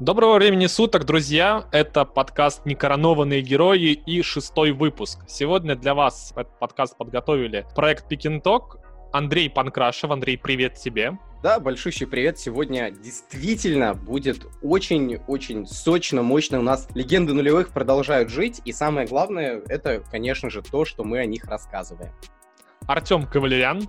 Доброго времени суток, друзья! Это подкаст «Некоронованные герои» и шестой выпуск. Сегодня для вас этот подкаст подготовили проект Пикинток, Андрей Панкрашев. Андрей, привет тебе! Да, большущий привет. Сегодня действительно будет очень-очень сочно, мощно. У нас легенды нулевых продолжают жить. И самое главное, это, конечно же, то, что мы о них рассказываем. Артем Кавалерян.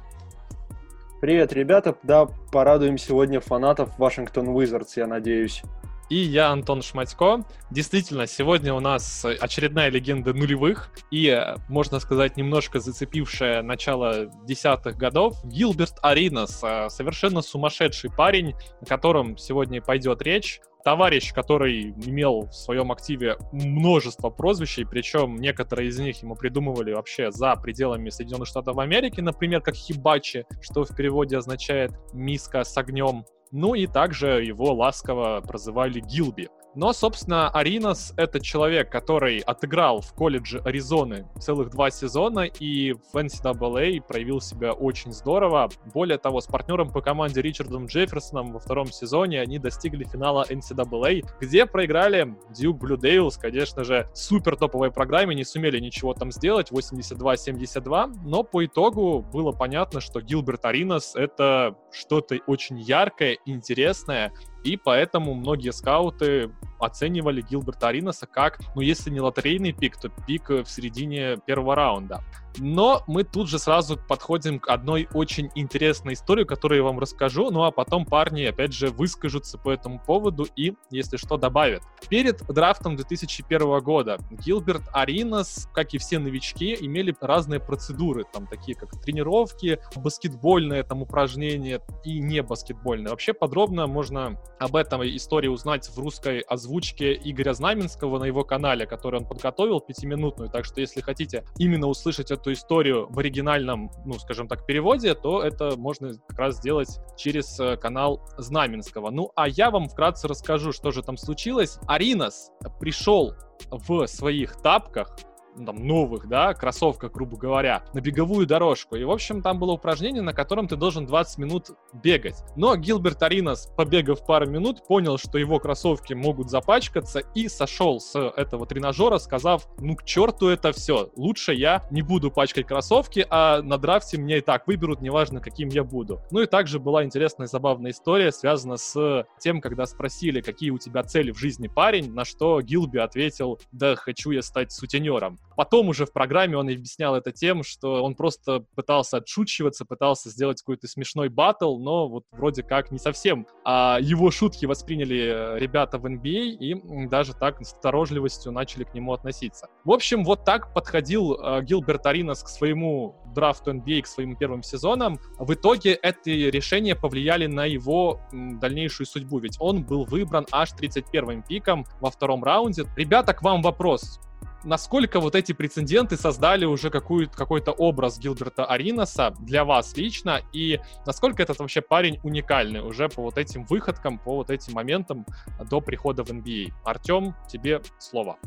Привет, ребята. Да, порадуем сегодня фанатов Вашингтон Wizards, я надеюсь и я, Антон Шматько. Действительно, сегодня у нас очередная легенда нулевых и, можно сказать, немножко зацепившая начало десятых годов. Гилберт Аринас, э, совершенно сумасшедший парень, о котором сегодня пойдет речь товарищ, который имел в своем активе множество прозвищей, причем некоторые из них ему придумывали вообще за пределами Соединенных Штатов Америки, например, как Хибачи, что в переводе означает «миска с огнем». Ну и также его ласково прозывали Гилби. Но, собственно, Аринас — это человек, который отыграл в колледже Аризоны целых два сезона и в NCAA проявил себя очень здорово. Более того, с партнером по команде Ричардом Джефферсоном во втором сезоне они достигли финала NCAA, где проиграли Дьюк Блю Дейлс, конечно же, супер топовой программе, не сумели ничего там сделать, 82-72, но по итогу было понятно, что Гилберт Аринас — это что-то очень яркое, интересное, и поэтому многие скауты оценивали Гилберта Аринаса как, ну, если не лотерейный пик, то пик в середине первого раунда. Но мы тут же сразу подходим к одной очень интересной истории, которую я вам расскажу, ну а потом парни, опять же, выскажутся по этому поводу и, если что, добавят. Перед драфтом 2001 года Гилберт Аринас, как и все новички, имели разные процедуры, там такие как тренировки, баскетбольные там упражнения и не баскетбольные. Вообще подробно можно об этом истории узнать в русской озвучке Игоря Знаменского на его канале, который он подготовил пятиминутную, так что если хотите именно услышать эту историю в оригинальном, ну, скажем так, переводе, то это можно как раз сделать через э, канал Знаменского. Ну, а я вам вкратце расскажу, что же там случилось. Аринас пришел в своих тапках там, новых, да, кроссовках, грубо говоря, на беговую дорожку. И, в общем, там было упражнение, на котором ты должен 20 минут бегать. Но Гилберт Аринас, побегав пару минут, понял, что его кроссовки могут запачкаться и сошел с этого тренажера, сказав, ну к черту это все, лучше я не буду пачкать кроссовки, а на драфте меня и так выберут, неважно, каким я буду. Ну и также была интересная забавная история, связана с тем, когда спросили, какие у тебя цели в жизни, парень, на что Гилби ответил, да хочу я стать сутенером. Потом уже в программе он объяснял это тем, что он просто пытался отшучиваться, пытался сделать какой-то смешной батл, но вот вроде как не совсем. А его шутки восприняли ребята в NBA а и даже так с осторожливостью начали к нему относиться. В общем, вот так подходил э, Гилберт Аринас к своему драфту NBA, а, к своим первым сезонам. В итоге эти решения повлияли на его дальнейшую судьбу, ведь он был выбран аж 31-м пиком во втором раунде. Ребята, к вам вопрос насколько вот эти прецеденты создали уже какой-то образ Гилберта Аринаса для вас лично, и насколько этот вообще парень уникальный уже по вот этим выходкам, по вот этим моментам до прихода в NBA. А? Артем, тебе слово.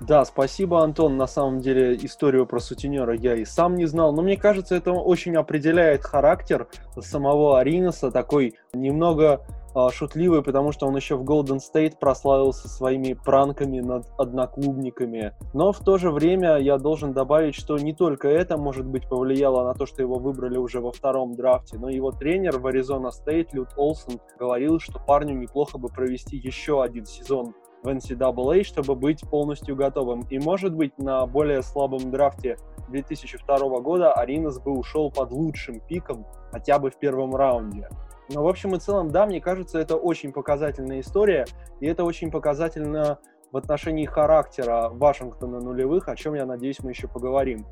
Да, спасибо, Антон. На самом деле историю про сутенера я и сам не знал, но мне кажется, это очень определяет характер самого Аринаса, такой немного шутливый, потому что он еще в Golden State прославился своими пранками над одноклубниками. Но в то же время я должен добавить, что не только это, может быть, повлияло на то, что его выбрали уже во втором драфте, но его тренер в Arizona State, Лют Олсен, говорил, что парню неплохо бы провести еще один сезон в NCAA, чтобы быть полностью готовым. И, может быть, на более слабом драфте 2002 года Аринас бы ушел под лучшим пиком хотя бы в первом раунде. Но в общем и целом, да, мне кажется, это очень показательная история, и это очень показательно в отношении характера Вашингтона нулевых, о чем, я надеюсь, мы еще поговорим.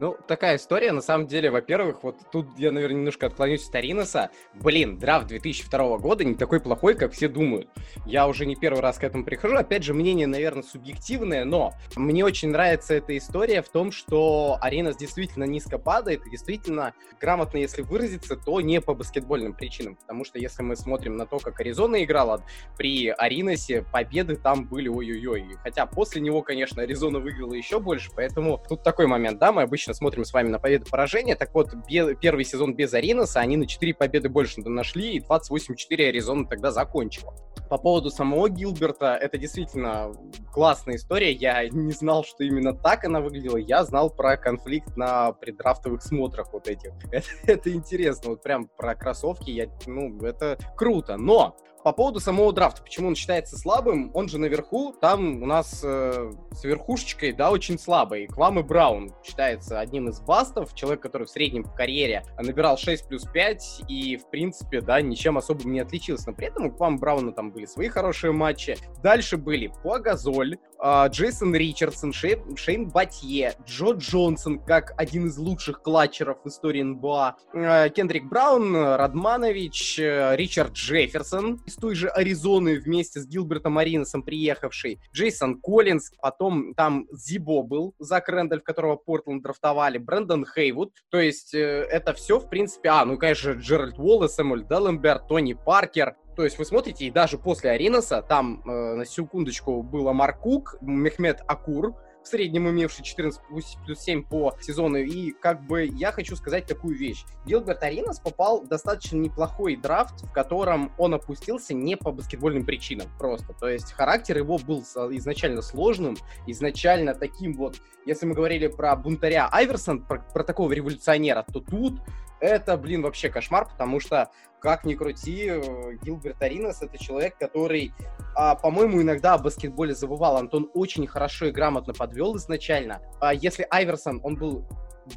Ну, такая история, на самом деле, во-первых, вот тут я, наверное, немножко отклонюсь от Ариноса. Блин, драфт 2002 года не такой плохой, как все думают. Я уже не первый раз к этому прихожу. Опять же, мнение, наверное, субъективное, но мне очень нравится эта история в том, что Аринос действительно низко падает, и действительно, грамотно, если выразиться, то не по баскетбольным причинам. Потому что если мы смотрим на то, как Аризона играла, при Ариносе победы там были ой-ой-ой. Хотя после него, конечно, Аризона выиграла еще больше, поэтому тут такой момент, да, мы обычно обычно смотрим с вами на победу поражения. Так вот, бе- первый сезон без Ариноса, они на 4 победы больше нашли, и 28-4 Аризона тогда закончила. По поводу самого Гилберта, это действительно классная история. Я не знал, что именно так она выглядела. Я знал про конфликт на преддрафтовых смотрах вот этих. Это, это интересно. Вот прям про кроссовки. Я, ну, это круто. Но по поводу самого драфта, почему он считается слабым, он же наверху, там у нас э, с верхушечкой, да, очень слабый. Квам и Браун считается одним из бастов, человек, который в среднем по карьере набирал 6 плюс 5 и, в принципе, да, ничем особым не отличился. Но при этом у Квам Брауна там были свои хорошие матчи. Дальше были Пуагазоль, э, Джейсон Ричардсон, Шей, Шейн Батье, Джо Джонсон, как один из лучших клатчеров в истории НБА, э, Кендрик Браун, Радманович, э, Ричард Джефферсон, из той же Аризоны вместе с Гилбертом Ариносом приехавший, Джейсон Коллинз, потом там Зибо был, Зак Рэндаль, которого Портленд драфтовали, Брэндон Хейвуд, то есть э, это все, в принципе, а, ну, конечно, Джеральд Уоллес, Эмуль Делленберт, Тони Паркер, то есть вы смотрите, и даже после Ариноса, там, э, на секундочку, было Маркук, Мехмед Акур, в среднем имевший 14 плюс 7 по сезону. И как бы я хочу сказать такую вещь. Гилберт Аринас попал в достаточно неплохой драфт, в котором он опустился не по баскетбольным причинам просто. То есть характер его был изначально сложным, изначально таким вот, если мы говорили про бунтаря Айверсон, про, про такого революционера, то тут это, блин, вообще кошмар, потому что, как ни крути, э, Гилберт Аринас — это человек, который, а, по-моему, иногда о баскетболе забывал. Антон очень хорошо и грамотно подвел изначально. А если Айверсон, он был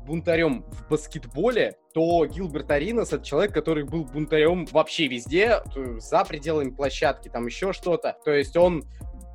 бунтарем в баскетболе, то Гилберт Аринас это человек, который был бунтарем вообще везде, за пределами площадки, там еще что-то. То есть он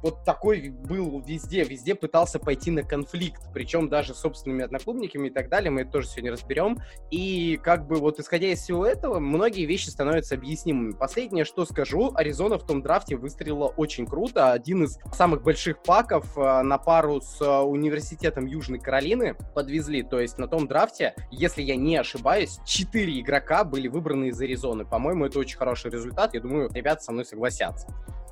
вот такой был везде, везде пытался пойти на конфликт, причем даже с собственными одноклубниками и так далее, мы это тоже сегодня разберем. И как бы вот исходя из всего этого, многие вещи становятся объяснимыми. Последнее, что скажу, Аризона в том драфте выстрелила очень круто. Один из самых больших паков э, на пару с э, университетом Южной Каролины подвезли. То есть на том драфте, если я не ошибаюсь, четыре игрока были выбраны из Аризоны. По-моему, это очень хороший результат. Я думаю, ребята со мной согласятся.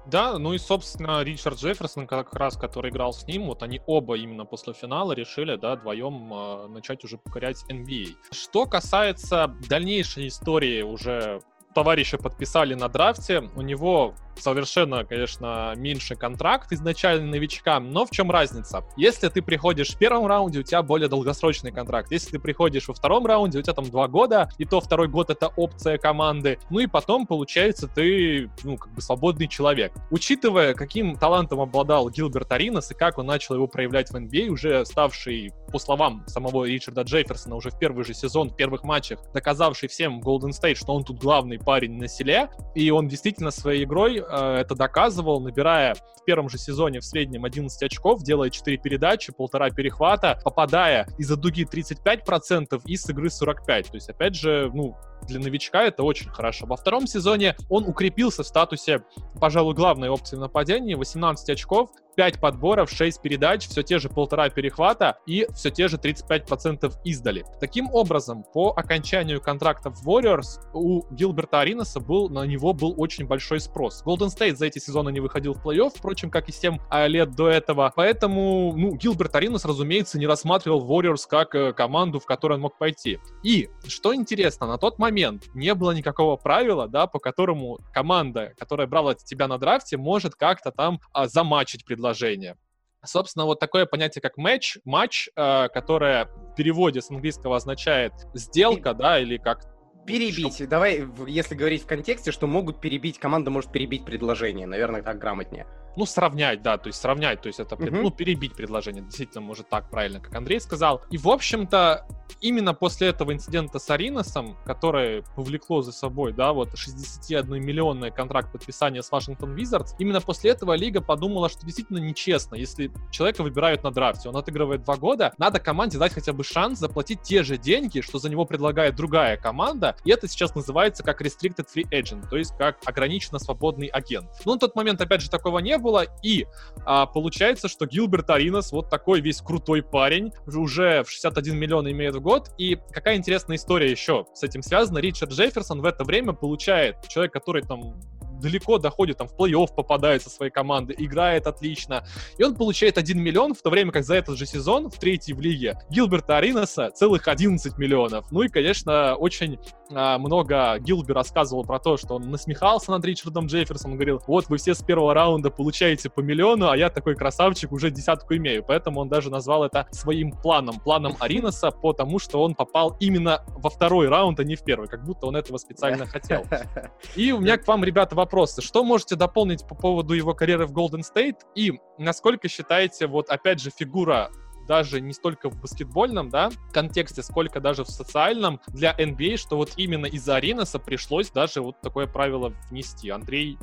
Да, ну и, собственно, Ричард Джефферсон, как раз, который играл с ним, вот они оба именно после финала решили, да, вдвоем э, начать уже покорять NBA. Что касается дальнейшей истории уже товарища подписали на драфте, у него совершенно, конечно, меньше контракт изначально новичкам, но в чем разница? Если ты приходишь в первом раунде, у тебя более долгосрочный контракт. Если ты приходишь во втором раунде, у тебя там два года, и то второй год это опция команды. Ну и потом, получается, ты, ну, как бы свободный человек. Учитывая, каким талантом обладал Гилберт Аринас и как он начал его проявлять в NBA, уже ставший, по словам самого Ричарда Джейферсона, уже в первый же сезон, в первых матчах, доказавший всем Golden State, что он тут главный парень на селе, и он действительно своей игрой это доказывал, набирая в первом же сезоне в среднем 11 очков, делая 4 передачи, полтора перехвата, попадая из-за дуги 35% и с игры 45%. То есть, опять же, ну, для новичка это очень хорошо. Во втором сезоне он укрепился в статусе, пожалуй, главной опции в нападении, 18 очков, 5 подборов, 6 передач, все те же полтора перехвата и все те же 35% издали. Таким образом, по окончанию контракта в Warriors у Гилберта Аринаса был, на него был очень большой спрос. Golden State за эти сезоны не выходил в плей-офф, впрочем, как и 7 а, лет до этого. Поэтому, ну, Гилберт Аринас, разумеется, не рассматривал Warriors как э, команду, в которую он мог пойти. И, что интересно, на тот момент не было никакого правила, да, по которому команда, которая брала тебя на драфте, может как-то там а, замачить предложение. Собственно, вот такое понятие, как матч, матч, э, которое в переводе с английского означает сделка, да, или как Перебить. Что? Давай, если говорить в контексте, что могут перебить, команда может перебить предложение. Наверное, так грамотнее. Ну, сравнять, да, то есть сравнять, то есть это, угу. ну, перебить предложение, действительно, может так правильно, как Андрей сказал. И, в общем-то, именно после этого инцидента с Ариносом, которое повлекло за собой, да, вот 61-миллионный контракт подписания с Вашингтон Визардс, именно после этого лига подумала, что действительно нечестно, если человека выбирают на драфте, он отыгрывает два года, надо команде дать хотя бы шанс заплатить те же деньги, что за него предлагает другая команда, и это сейчас называется как restricted free agent, то есть как ограниченно свободный агент. Ну, на тот момент, опять же, такого не было, было. И а, получается, что Гилберт Аринас вот такой весь крутой парень, уже в 61 миллион имеет в год. И какая интересная история еще с этим связана. Ричард Джефферсон в это время получает, человек, который там далеко доходит, там, в плей-офф попадает со своей команды, играет отлично, и он получает 1 миллион, в то время как за этот же сезон в третьей в лиге Гилберта Аринаса целых 11 миллионов. Ну и, конечно, очень а, много Гилби рассказывал про то, что он насмехался над Ричардом Джефферсоном, говорил, вот вы все с первого раунда получаете по миллиону, а я такой красавчик уже десятку имею. Поэтому он даже назвал это своим планом, планом Аринаса, потому что он попал именно во второй раунд, а не в первый, как будто он этого специально хотел. И у меня к вам, ребята, вопросы. Что можете дополнить по поводу его карьеры в Golden State? И насколько считаете, вот опять же, фигура даже не столько в баскетбольном, да, контексте, сколько даже в социальном для NBA, что вот именно из-за Аринаса пришлось даже вот такое правило внести. Андрей,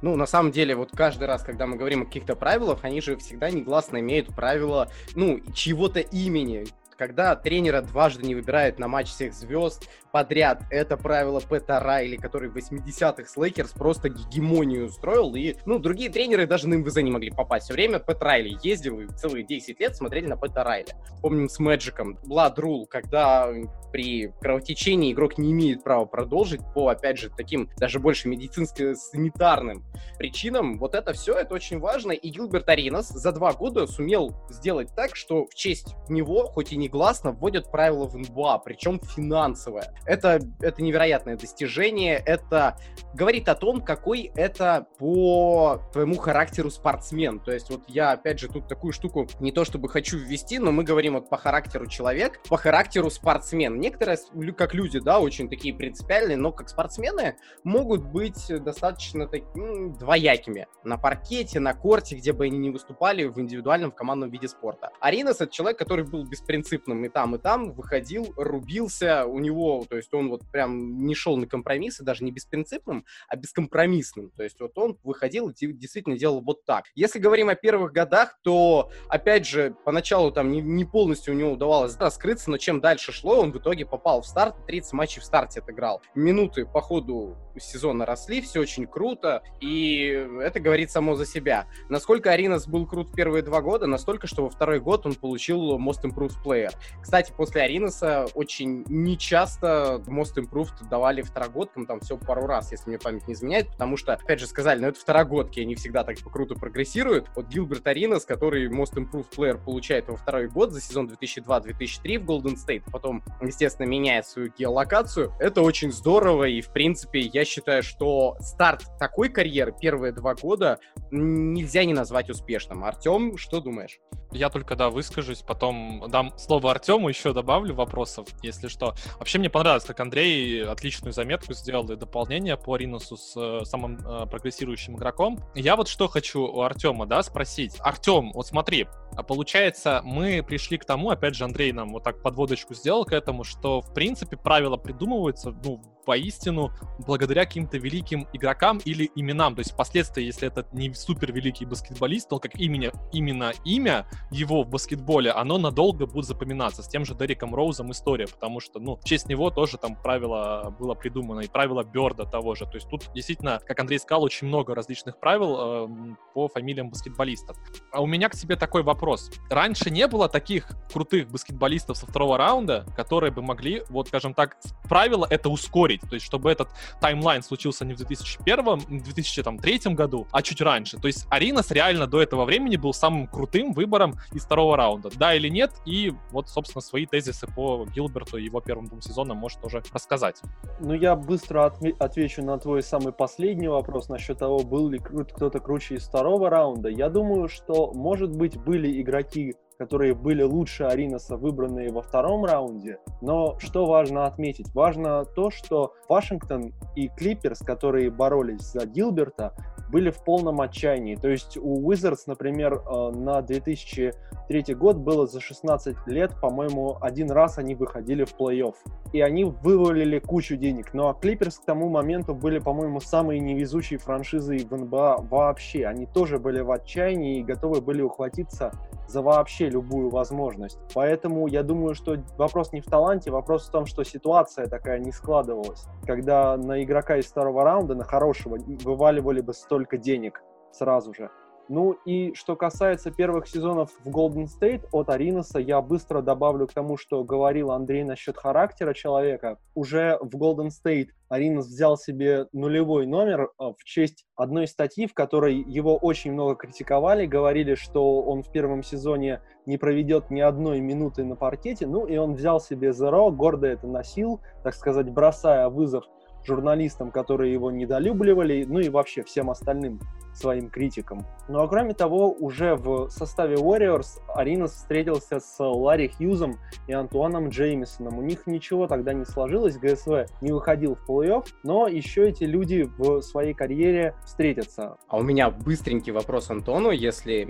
ну, на самом деле, вот каждый раз, когда мы говорим о каких-то правилах, они же всегда негласно имеют правила, ну, чьего-то имени когда тренера дважды не выбирают на матч всех звезд подряд, это правило Пэта Райли, который в 80-х с Лейкерс просто гегемонию устроил, и, ну, другие тренеры даже на МВЗ не могли попасть. Все время Пэт Райли ездил, и целые 10 лет смотрели на Пэта Райли. Помним с Мэджиком, Blood Rule, когда при кровотечении игрок не имеет права продолжить по, опять же, таким даже больше медицинско-санитарным причинам. Вот это все, это очень важно. И Гилберт Аринас за два года сумел сделать так, что в честь него, хоть и негласно, вводят правила в НБА, причем финансовое. Это, это невероятное достижение. Это говорит о том, какой это по твоему характеру спортсмен. То есть вот я, опять же, тут такую штуку не то чтобы хочу ввести, но мы говорим вот по характеру человек, по характеру спортсмен некоторые, как люди, да, очень такие принципиальные, но как спортсмены могут быть достаточно такими двоякими. На паркете, на корте, где бы они ни выступали в индивидуальном, в командном виде спорта. Аринас — это человек, который был беспринципным и там, и там, выходил, рубился, у него, то есть он вот прям не шел на компромиссы, даже не беспринципным, а бескомпромиссным. То есть вот он выходил и действительно делал вот так. Если говорим о первых годах, то, опять же, поначалу там не, не полностью у него удавалось раскрыться, но чем дальше шло, он в итоге попал в старт, 30 матчей в старте отыграл. Минуты по ходу сезона росли, все очень круто, и это говорит само за себя. Насколько Аринас был крут первые два года, настолько, что во второй год он получил Most Improved Player. Кстати, после Аринаса очень нечасто Most Improved давали второгодкам, там все пару раз, если мне память не изменяет, потому что, опять же, сказали, ну это второгодки, они всегда так круто прогрессируют. Вот Гилберт Аринас, который Most Improved Player получает во второй год за сезон 2002-2003 в Golden State, потом, естественно, меняет свою геолокацию. Это очень здорово, и, в принципе, я считаю, что старт такой карьеры, первые два года, нельзя не назвать успешным. Артем, что думаешь? Я только, да, выскажусь, потом дам слово Артему, еще добавлю вопросов, если что. Вообще мне понравилось, как Андрей отличную заметку сделал и дополнение по Ринусу с э, самым э, прогрессирующим игроком. Я вот что хочу у Артема, да, спросить. Артем, вот смотри, а получается, мы пришли к тому, опять же, Андрей нам вот так подводочку сделал к этому, что, в принципе, правила придумываются, ну, поистину благодаря каким-то великим игрокам или именам. То есть впоследствии, если это не супер великий баскетболист, то как имя, именно имя его в баскетболе, оно надолго будет запоминаться. С тем же Дериком Роузом история, потому что, ну, в честь него тоже там правило было придумано, и правило Берда того же. То есть тут действительно, как Андрей сказал, очень много различных правил э, по фамилиям баскетболистов. А у меня к тебе такой вопрос. Раньше не было таких крутых баскетболистов со второго раунда, которые бы могли, вот, скажем так, правило это ускорить. То есть, чтобы этот таймлайн случился не в 2001, не в 2003 году, а чуть раньше. То есть, Аринас реально до этого времени был самым крутым выбором из второго раунда. Да или нет? И вот, собственно, свои тезисы по Гилберту и его первым двум сезонам может тоже рассказать. Ну, я быстро отвечу на твой самый последний вопрос насчет того, был ли кто-то круче из второго раунда. Я думаю, что, может быть, были игроки которые были лучше Аринаса, выбранные во втором раунде. Но что важно отметить? Важно то, что Вашингтон и Клиперс, которые боролись за Гилберта, были в полном отчаянии. То есть у Wizards, например, э, на 2003 год было за 16 лет, по-моему, один раз они выходили в плей-офф. И они вывалили кучу денег. Ну а Клиперс к тому моменту были, по-моему, самые невезучие франшизы в НБА вообще. Они тоже были в отчаянии и готовы были ухватиться за вообще любую возможность. Поэтому я думаю, что вопрос не в таланте, вопрос в том, что ситуация такая не складывалась. Когда на игрока из второго раунда, на хорошего, вываливали бы столько денег сразу же. Ну и что касается первых сезонов в Golden State от Ариноса, я быстро добавлю к тому, что говорил Андрей насчет характера человека. Уже в Golden State Аринос взял себе нулевой номер а, в честь одной статьи, в которой его очень много критиковали, говорили, что он в первом сезоне не проведет ни одной минуты на паркете, ну и он взял себе Zero, гордо это носил, так сказать, бросая вызов журналистам, которые его недолюбливали, ну и вообще всем остальным своим критикам. Ну а кроме того, уже в составе Warriors Аринас встретился с Ларри Хьюзом и Антуаном Джеймисоном. У них ничего тогда не сложилось, ГСВ не выходил в плей-офф, но еще эти люди в своей карьере встретятся. А у меня быстренький вопрос Антону, если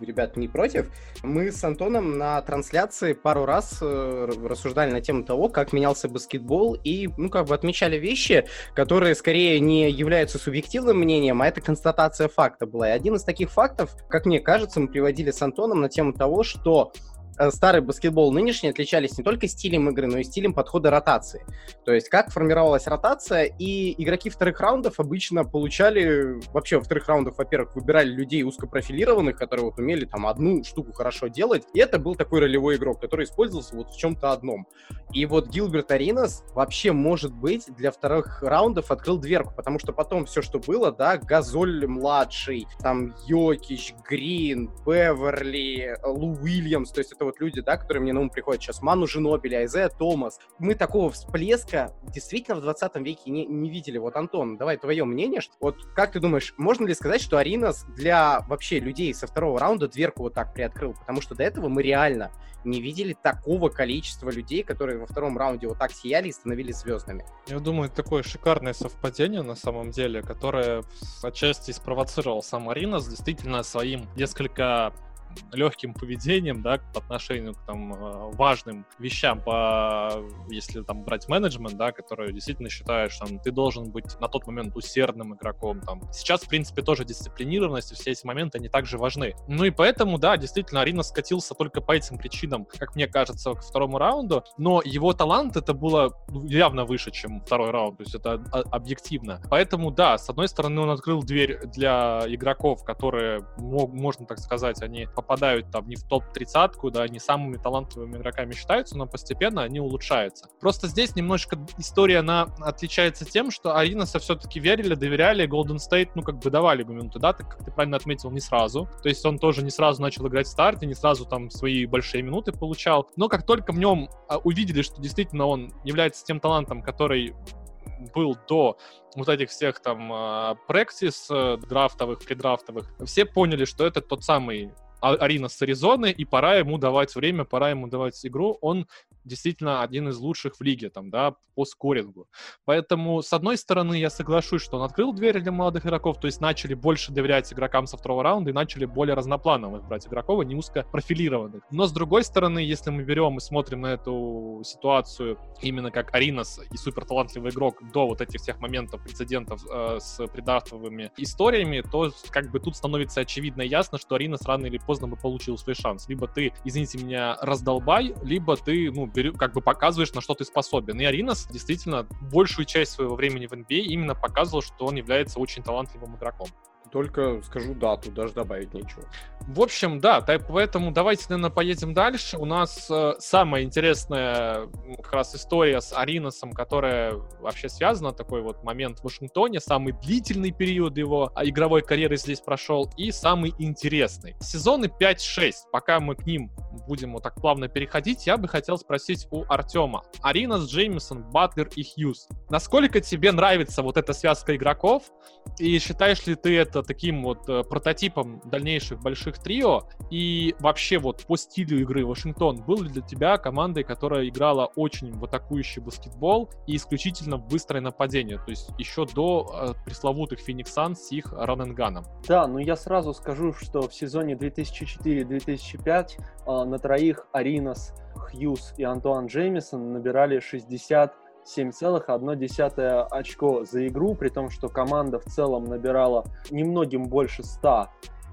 ребят не против. Мы с Антоном на трансляции пару раз э, рассуждали на тему того, как менялся баскетбол, и, ну, как бы отмечали вещи, которые скорее не являются субъективным мнением, а это констатация констатация факта была. И один из таких фактов, как мне кажется, мы приводили с Антоном на тему того, что старый баскетбол нынешний отличались не только стилем игры, но и стилем подхода ротации. То есть как формировалась ротация, и игроки вторых раундов обычно получали, вообще во вторых раундах, во-первых, выбирали людей узкопрофилированных, которые вот умели там одну штуку хорошо делать, и это был такой ролевой игрок, который использовался вот в чем-то одном. И вот Гилберт Аринас вообще, может быть, для вторых раундов открыл дверку, потому что потом все, что было, да, Газоль младший, там Йокич, Грин, Беверли, Лу Уильямс, то есть это вот люди, да, которые мне на ум приходят сейчас, Ману Женобеля, Айзея Томас. Мы такого всплеска действительно в 20 веке не, не видели. Вот, Антон, давай твое мнение. Вот как ты думаешь, можно ли сказать, что Аринас для вообще людей со второго раунда дверку вот так приоткрыл? Потому что до этого мы реально не видели такого количества людей, которые во втором раунде вот так сияли и становились звездами. Я думаю, это такое шикарное совпадение на самом деле, которое отчасти спровоцировал сам Аринас действительно своим несколько легким поведением, да, по отношению к там э, важным вещам, по, если там брать менеджмент, да, который действительно считает, что там, ты должен быть на тот момент усердным игроком, там. Сейчас, в принципе, тоже дисциплинированность и все эти моменты, они также важны. Ну и поэтому, да, действительно, Арина скатился только по этим причинам, как мне кажется, к второму раунду, но его талант это было явно выше, чем второй раунд, то есть это объективно. Поэтому, да, с одной стороны, он открыл дверь для игроков, которые, можно так сказать, они попадают там не в топ-30, да, не самыми талантливыми игроками считаются, но постепенно они улучшаются. Просто здесь немножечко история, она отличается тем, что Аринаса все-таки верили, доверяли, Golden State, ну, как бы давали бы минуты, да, так как ты правильно отметил, не сразу. То есть он тоже не сразу начал играть в старте, не сразу там свои большие минуты получал. Но как только в нем а, увидели, что действительно он является тем талантом, который был до вот этих всех там практис э, драфтовых, предрафтовых, все поняли, что это тот самый Арина с Аризоны, и пора ему давать время, пора ему давать игру. Он действительно один из лучших в лиге, там, да, по скорингу. Поэтому, с одной стороны, я соглашусь, что он открыл двери для молодых игроков, то есть начали больше доверять игрокам со второго раунда и начали более разноплановых брать игроков, а не узко профилированных. Но, с другой стороны, если мы берем и смотрим на эту ситуацию именно как Аринас и супер талантливый игрок до вот этих всех моментов, прецедентов э, с предартовыми историями, то как бы тут становится очевидно и ясно, что Аринас рано или бы получил свой шанс. Либо ты, извините меня, раздолбай, либо ты, ну, бери, как бы показываешь, на что ты способен. И Аринас действительно большую часть своего времени в NBA а именно показывал, что он является очень талантливым игроком. Только скажу дату, даже добавить нечего. В общем, да, поэтому давайте, наверное, поедем дальше. У нас э, самая интересная как раз история с Ариносом, которая вообще связана, такой вот момент в Вашингтоне, самый длительный период его а, игровой карьеры здесь прошел и самый интересный. Сезоны 5-6, пока мы к ним будем вот так плавно переходить, я бы хотел спросить у Артема. Аринос, Джеймисон, Батлер и Хьюз. Насколько тебе нравится вот эта связка игроков? И считаешь ли ты это таким вот э, прототипом дальнейших больших трио? И вообще вот по стилю игры Вашингтон был ли для тебя командой, которая играла очень в атакующий баскетбол и исключительно в быстрое нападение? То есть еще до э, пресловутых Феникс Санс с их раненганом. Да, ну я сразу скажу, что в сезоне 2004-2005 э, на троих Аринас, Хьюз и Антуан Джеймисон набирали 60 7,1 очко за игру, при том, что команда в целом набирала немногим больше 100.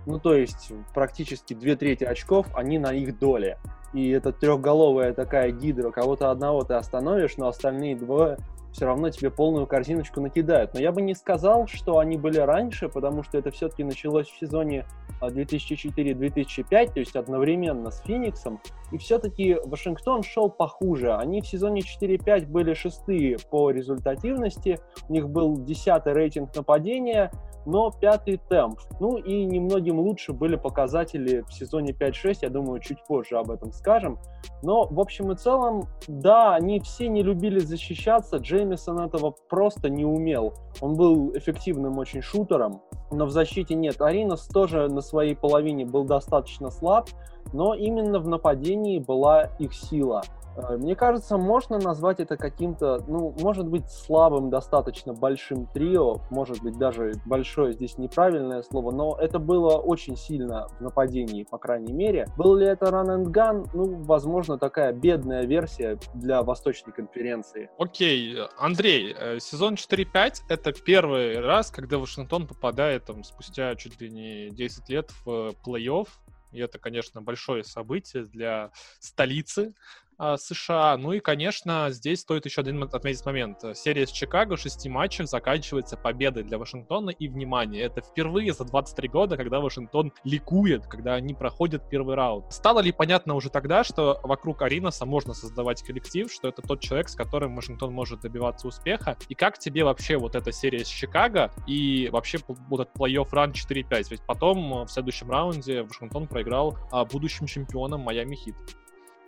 Ну, то есть практически две трети очков, они на их доле. И это трехголовая такая гидра, кого-то одного ты остановишь, но остальные двое все равно тебе полную корзиночку накидают. Но я бы не сказал, что они были раньше, потому что это все-таки началось в сезоне 2004-2005, а, то есть одновременно с Фениксом. И все-таки Вашингтон шел похуже. Они в сезоне 4-5 были шестые по результативности, у них был десятый рейтинг нападения, но пятый темп. Ну и немногим лучше были показатели в сезоне 5-6, я думаю, чуть позже об этом скажем. Но в общем и целом, да, они все не любили защищаться, Джеймисон этого просто не умел. Он был эффективным очень шутером, но в защите нет. Аринас тоже на своей половине был достаточно слаб, но именно в нападении была их сила. Э, мне кажется, можно назвать это каким-то, ну, может быть, слабым, достаточно большим трио, может быть, даже большое здесь неправильное слово, но это было очень сильно в нападении, по крайней мере. Был ли это run and gun? Ну, возможно, такая бедная версия для Восточной конференции. Окей, Андрей, э, сезон 4-5 — это первый раз, когда Вашингтон попадает там спустя чуть ли не 10 лет в плей-офф, и это, конечно, большое событие для столицы. А, США. Ну и, конечно, здесь стоит еще один отметить момент. Серия с Чикаго, шести матчев, заканчивается победой для Вашингтона. И, внимание, это впервые за 23 года, когда Вашингтон ликует, когда они проходят первый раунд. Стало ли понятно уже тогда, что вокруг Аринаса можно создавать коллектив, что это тот человек, с которым Вашингтон может добиваться успеха? И как тебе вообще вот эта серия с Чикаго и вообще вот этот плей-офф ран 4-5? Ведь потом в следующем раунде Вашингтон проиграл а, будущим чемпионам Майами Хит.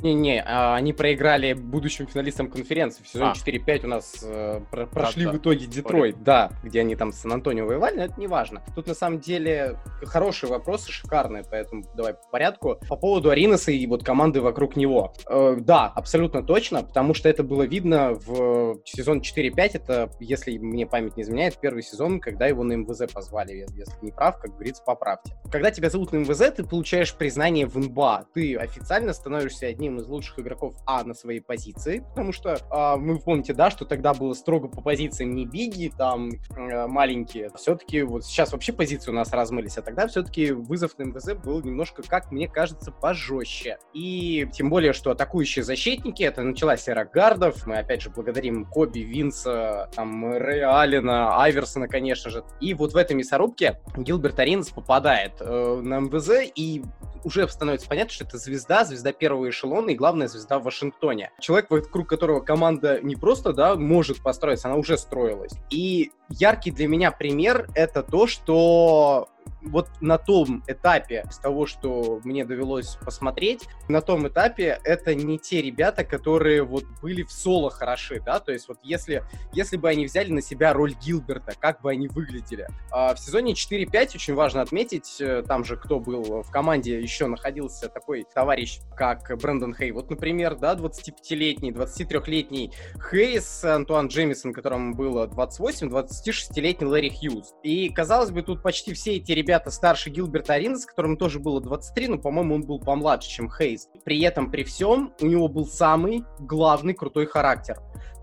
Не-не, а, они проиграли будущим финалистам конференции. В сезоне а. 4-5 у нас э, про- прошли да, в итоге. Детройт, да, где они там с Сан-Антонио воевали, но это не важно. Тут на самом деле хорошие вопросы, шикарные, поэтому давай по порядку. По поводу Аринаса и вот команды вокруг него. Э, да, абсолютно точно, потому что это было видно в сезон 4-5, это, если мне память не изменяет, первый сезон, когда его на МВЗ позвали, если не прав, как говорится, поправьте. Когда тебя зовут на МВЗ, ты получаешь признание в НБА, ты официально становишься одним одним из лучших игроков А на своей позиции, потому что э, вы помните, да, что тогда было строго по позициям не биги, там э, маленькие. Все-таки вот сейчас вообще позиции у нас размылись, а тогда все-таки вызов на МВЗ был немножко, как мне кажется, пожестче. И тем более, что атакующие защитники, это началась эра гардов, мы опять же благодарим Коби, Винса, там, Рэя Аллена, Айверсона, конечно же. И вот в этой мясорубке Гилберт Аринс попадает э, на МВЗ, и уже становится понятно, что это звезда, звезда первого эшелона и главная звезда в Вашингтоне. Человек, вокруг которого команда не просто, да, может построиться, она уже строилась. И яркий для меня пример — это то, что вот на том этапе, с того, что мне довелось посмотреть, на том этапе это не те ребята, которые вот были в соло хороши, да, то есть вот если, если бы они взяли на себя роль Гилберта, как бы они выглядели. А в сезоне 4-5 очень важно отметить, э, там же кто был в команде, еще находился такой товарищ, как Брэндон Хей, вот, например, да, 25-летний, 23-летний Хейс, Антуан Джеймисон, которому было 28, 26-летний Лэри Хьюз. И, казалось бы, тут почти все эти ребята старше Гилберта Аринес, которому тоже было 23, но, по-моему, он был помладше, чем Хейз. При этом, при всем, у него был самый главный крутой характер.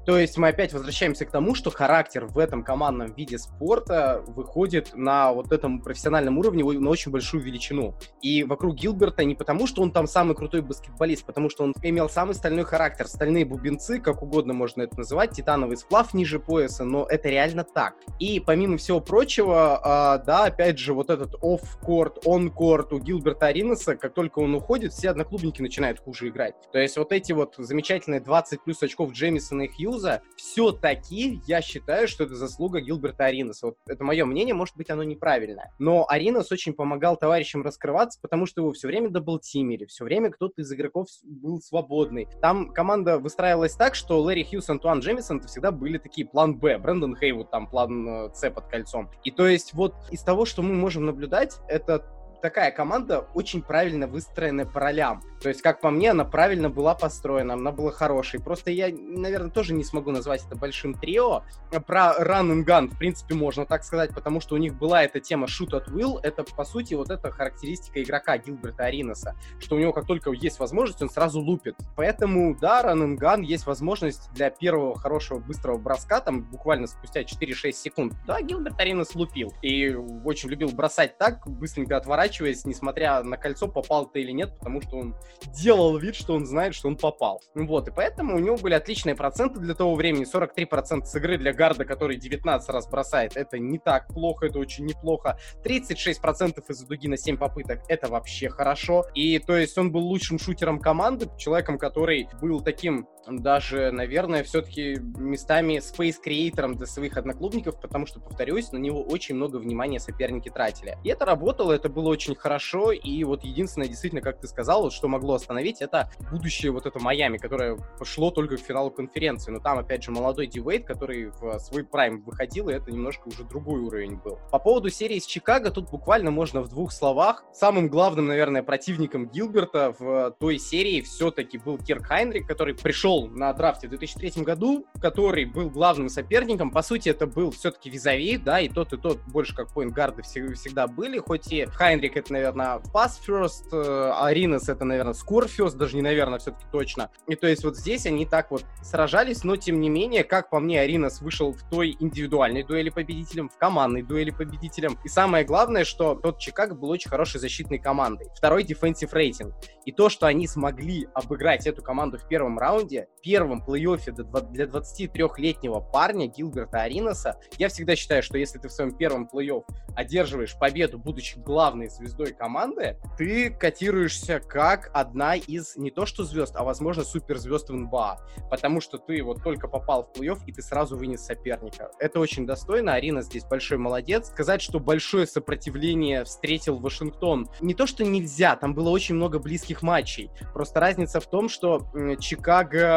То есть мы опять возвращаемся к тому, что характер в этом командном виде спорта выходит на вот этом профессиональном уровне на очень большую величину. И вокруг Гилберта не потому, что он там самый крутой баскетболист, потому что он имел самый стальной характер. Стальные бубенцы, как угодно можно это называть, титановый сплав ниже пояса, но это реально так. И помимо всего прочего, э, да, опять же, вот этот оф-корт, он-корт у Гилберта Аринеса, как только он уходит, все одноклубники начинают хуже играть. То есть вот эти вот замечательные 20 плюс очков Джемисона и Хьюз Союза, все-таки я считаю, что это заслуга Гилберта Аринаса. Вот это мое мнение, может быть, оно неправильное. Но Аринас очень помогал товарищам раскрываться, потому что его все время даблтимили, все время кто-то из игроков был свободный. Там команда выстраивалась так, что Лэри Хьюз, Антуан Джемисон это всегда были такие план Б, Брэндон Хейвуд там план э, С под кольцом. И то есть вот из того, что мы можем наблюдать, это такая команда очень правильно выстроенная по ролям. То есть, как по мне, она правильно была построена, она была хорошей. Просто я, наверное, тоже не смогу назвать это большим трио. Про Run and Gun, в принципе, можно так сказать, потому что у них была эта тема Shoot at Will. Это, по сути, вот эта характеристика игрока Гилберта Ариноса, что у него как только есть возможность, он сразу лупит. Поэтому, да, Run and Gun есть возможность для первого хорошего быстрого броска, там буквально спустя 4-6 секунд. Да, Гилберт Аринос лупил. И очень любил бросать так, быстренько отворачивать заморачиваясь, несмотря на кольцо, попал ты или нет, потому что он делал вид, что он знает, что он попал. Вот, и поэтому у него были отличные проценты для того времени. 43% с игры для гарда, который 19 раз бросает, это не так плохо, это очень неплохо. 36% из-за дуги на 7 попыток, это вообще хорошо. И то есть он был лучшим шутером команды, человеком, который был таким даже, наверное, все-таки местами спейс-креатором для своих одноклубников, потому что, повторюсь, на него очень много внимания соперники тратили. И это работало, это было очень хорошо, и вот единственное, действительно, как ты сказал, вот, что могло остановить, это будущее вот это Майами, которое пошло только к финалу конференции. Но там, опять же, молодой Дивейт, который в свой прайм выходил, и это немножко уже другой уровень был. По поводу серии с Чикаго, тут буквально можно в двух словах. Самым главным, наверное, противником Гилберта в той серии все-таки был Кирк Хайнрик, который пришел пришел на драфте в 2003 году, который был главным соперником. По сути, это был все-таки визави, да, и тот, и тот больше как поинт-гарды всегда были, хоть и Хайнрик это, наверное, pass first, э, Аринес это, наверное, score first, даже не, наверное, все-таки точно. И то есть вот здесь они так вот сражались, но тем не менее, как по мне, Аринес вышел в той индивидуальной дуэли победителем, в командной дуэли победителем. И самое главное, что тот Чикаго был очень хорошей защитной командой. Второй defensive рейтинг. И то, что они смогли обыграть эту команду в первом раунде, первом плей-оффе для 23-летнего парня Гилберта Ариноса, я всегда считаю, что если ты в своем первом плей-офф одерживаешь победу, будучи главной звездой команды, ты котируешься как одна из не то что звезд, а возможно суперзвезд в НБА, потому что ты вот только попал в плей-офф и ты сразу вынес соперника. Это очень достойно, Арина здесь большой молодец. Сказать, что большое сопротивление встретил Вашингтон, не то что нельзя, там было очень много близких матчей, просто разница в том, что Чикаго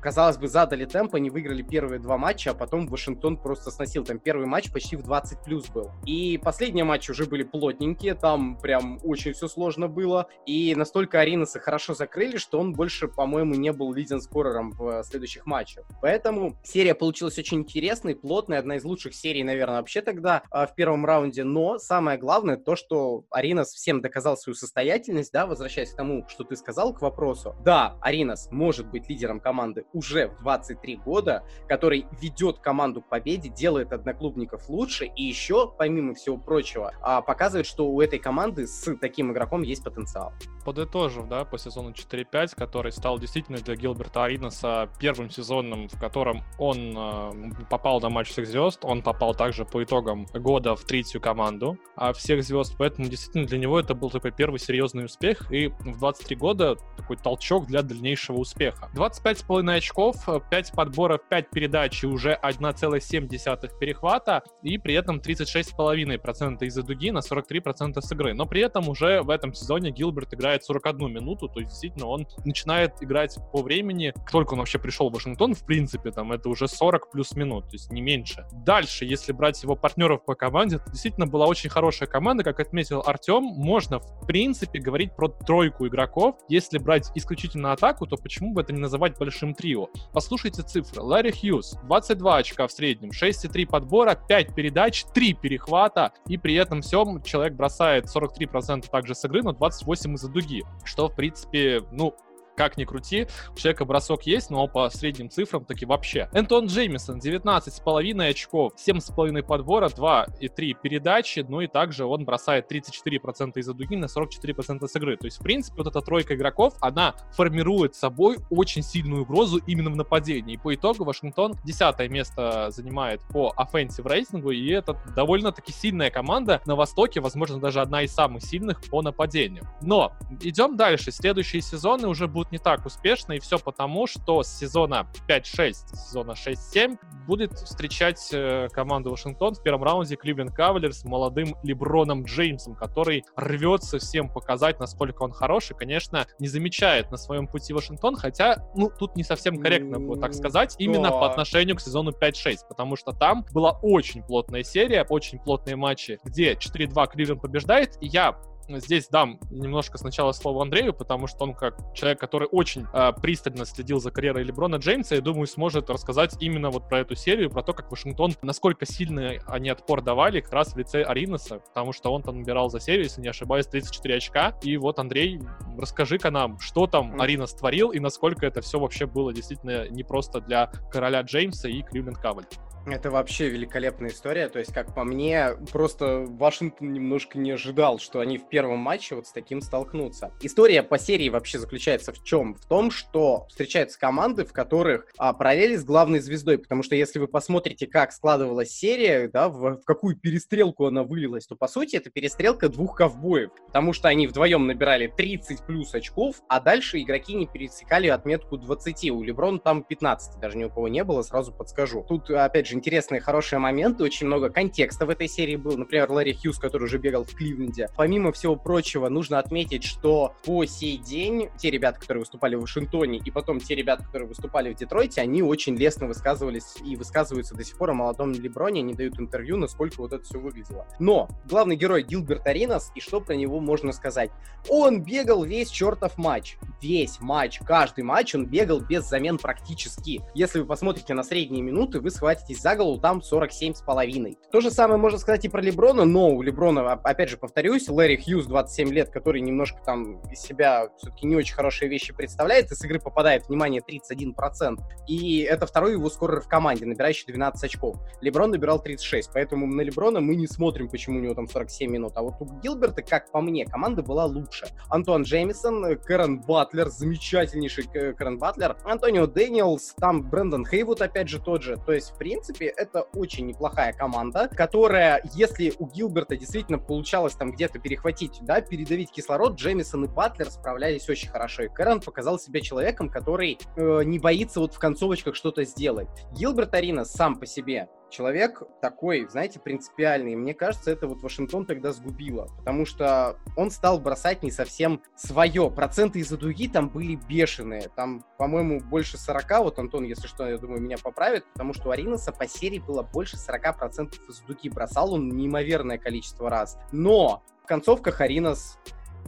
казалось бы, задали темп, они выиграли первые два матча, а потом Вашингтон просто сносил. Там первый матч почти в 20 плюс был. И последние матчи уже были плотненькие, там прям очень все сложно было. И настолько Аринаса хорошо закрыли, что он больше, по-моему, не был лидинг-скорером в следующих матчах. Поэтому серия получилась очень интересной, плотной, одна из лучших серий, наверное, вообще тогда а, в первом раунде. Но самое главное то, что Аринас всем доказал свою состоятельность, да, возвращаясь к тому, что ты сказал, к вопросу. Да, Аринас может быть лидером команды уже в 23 года, который ведет команду к победе, делает одноклубников лучше и еще, помимо всего прочего, а, показывает, что у этой команды с таким игроком есть потенциал. Подытожив, да, по сезону 4-5, который стал действительно для Гилберта Ариноса первым сезоном, в котором он э, попал на матч всех звезд, он попал также по итогам года в третью команду а всех звезд, поэтому действительно для него это был такой первый серьезный успех, и в 23 года такой толчок для дальнейшего успеха. 25 5,5 очков, 5 подборов, 5 передач и уже 1,7 перехвата, и при этом 36,5% из-за дуги на 43% с игры. Но при этом уже в этом сезоне Гилберт играет 41 минуту, то есть действительно он начинает играть по времени, только он вообще пришел в Вашингтон, в принципе, там это уже 40 плюс минут, то есть не меньше. Дальше, если брать его партнеров по команде, это действительно была очень хорошая команда, как отметил Артем, можно в принципе говорить про тройку игроков. Если брать исключительно атаку, то почему бы это не называть большим трио. Послушайте цифры. Ларри Хьюз, 22 очка в среднем, 6,3 подбора, 5 передач, 3 перехвата, и при этом всем человек бросает 43% также с игры, но 28 из-за дуги, что, в принципе, ну, как ни крути, у человека бросок есть, но по средним цифрам таки вообще. Энтон Джеймисон, 19,5 очков, 7,5 подбора, 2 и 3 передачи, ну и также он бросает 34% из-за дуги на 44% с игры. То есть, в принципе, вот эта тройка игроков, она формирует собой очень сильную угрозу именно в нападении. И по итогу Вашингтон 10 место занимает по offensive рейтингу, и это довольно-таки сильная команда на Востоке, возможно, даже одна из самых сильных по нападению. Но идем дальше. Следующие сезоны уже будут не так успешно, и все потому, что с сезона 5-6, сезона 6-7 будет встречать э, команду Вашингтон в первом раунде Кливленд Кавалерс с молодым Леброном Джеймсом, который рвется всем показать, насколько он хороший, конечно, не замечает на своем пути Вашингтон, хотя, ну, тут не совсем корректно было так сказать, именно по отношению к сезону 5-6, потому что там была очень плотная серия, очень плотные матчи, где 4-2 Кливленд побеждает, и я здесь дам немножко сначала слово Андрею, потому что он как человек, который очень э, пристально следил за карьерой Леброна Джеймса, я думаю, сможет рассказать именно вот про эту серию, про то, как Вашингтон, насколько сильно они отпор давали как раз в лице Аринеса, потому что он там набирал за серию, если не ошибаюсь, 34 очка. И вот, Андрей, расскажи-ка нам, что там Аринес творил и насколько это все вообще было действительно не просто для короля Джеймса и Кливленд Каваль. Это вообще великолепная история. То есть, как по мне, просто Вашингтон немножко не ожидал, что они в первом матче вот с таким столкнутся. История по серии вообще заключается в чем? В том, что встречаются команды, в которых а, параллели с главной звездой. Потому что если вы посмотрите, как складывалась серия, да, в, в какую перестрелку она вылилась, то по сути это перестрелка двух ковбоев. Потому что они вдвоем набирали 30 плюс очков, а дальше игроки не пересекали отметку 20. У Леброна там 15, даже ни у кого не было, сразу подскажу. Тут, опять же, интересные, хорошие моменты, очень много контекста в этой серии был. Например, Ларри Хьюз, который уже бегал в Кливленде. Помимо всего прочего, нужно отметить, что по сей день те ребята, которые выступали в Вашингтоне, и потом те ребята, которые выступали в Детройте, они очень лестно высказывались и высказываются до сих пор о молодом Леброне, они дают интервью, насколько вот это все выглядело. Но главный герой Гилберт Аринас, и что про него можно сказать? Он бегал весь чертов матч. Весь матч, каждый матч он бегал без замен практически. Если вы посмотрите на средние минуты, вы схватитесь за голову, там 47 с половиной. То же самое можно сказать и про Леброна, но у Леброна, опять же, повторюсь, Лэри Хьюз, 27 лет, который немножко там из себя все-таки не очень хорошие вещи представляет, из игры попадает, внимание, 31%. И это второй его скорер в команде, набирающий 12 очков. Леброн набирал 36, поэтому на Леброна мы не смотрим, почему у него там 47 минут. А вот у Гилберта, как по мне, команда была лучше. Антуан Джеймисон, Кэрон Батлер, замечательнейший Кэрон Батлер, Антонио Дэниелс, там Брэндон Хейвуд опять же тот же. То есть, в принципе, это очень неплохая команда, которая, если у Гилберта действительно получалось там где-то перехватить, да, передавить кислород, Джеймисон и Батлер справлялись очень хорошо. И Кэрон показал себя человеком, который э, не боится вот в концовочках что-то сделать. Гилберт Арина сам по себе человек такой, знаете, принципиальный. Мне кажется, это вот Вашингтон тогда сгубило, потому что он стал бросать не совсем свое. Проценты из-за дуги там были бешеные. Там, по-моему, больше 40. Вот Антон, если что, я думаю, меня поправит, потому что у Ариноса по серии было больше 40% из дуги. Бросал он неимоверное количество раз. Но в концовках Аринос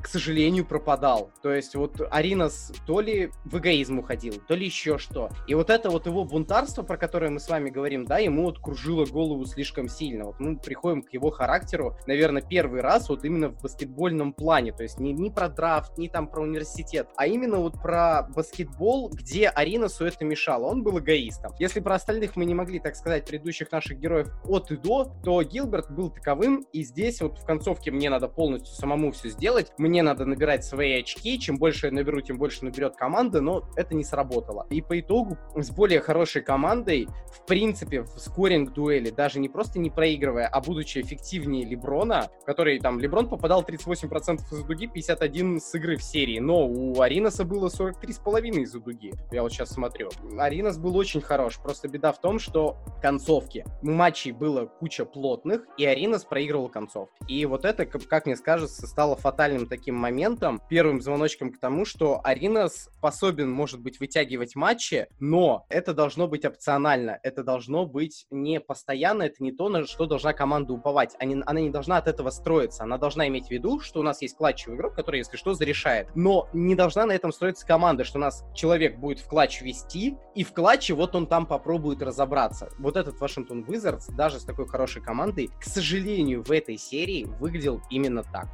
к сожалению, пропадал. То есть вот Аринас то ли в эгоизм уходил, то ли еще что. И вот это вот его бунтарство, про которое мы с вами говорим, да, ему вот кружило голову слишком сильно. Вот мы приходим к его характеру, наверное, первый раз вот именно в баскетбольном плане. То есть не, не про драфт, не там про университет, а именно вот про баскетбол, где Аринасу это мешало. Он был эгоистом. Если про остальных мы не могли, так сказать, предыдущих наших героев от и до, то Гилберт был таковым. И здесь вот в концовке мне надо полностью самому все сделать. Мне мне надо набирать свои очки, чем больше я наберу, тем больше наберет команда, но это не сработало. И по итогу с более хорошей командой, в принципе, в скоринг дуэли, даже не просто не проигрывая, а будучи эффективнее Леброна, который там, Леброн попадал 38% из дуги, 51 с игры в серии, но у Аринаса было 43,5 из дуги. Я вот сейчас смотрю. Аринас был очень хорош, просто беда в том, что концовки. Матчей было куча плотных, и Аринас проигрывал концовки. И вот это, как мне кажется, стало фатальным таким таким моментом, первым звоночком к тому, что Арина способен, может быть, вытягивать матчи, но это должно быть опционально, это должно быть не постоянно, это не то, на что должна команда уповать. Они, она не должна от этого строиться, она должна иметь в виду, что у нас есть клатчевый игрок, который, если что, зарешает. Но не должна на этом строиться команда, что у нас человек будет в клатч вести, и в клатче вот он там попробует разобраться. Вот этот Вашингтон Wizards, даже с такой хорошей командой, к сожалению, в этой серии выглядел именно так.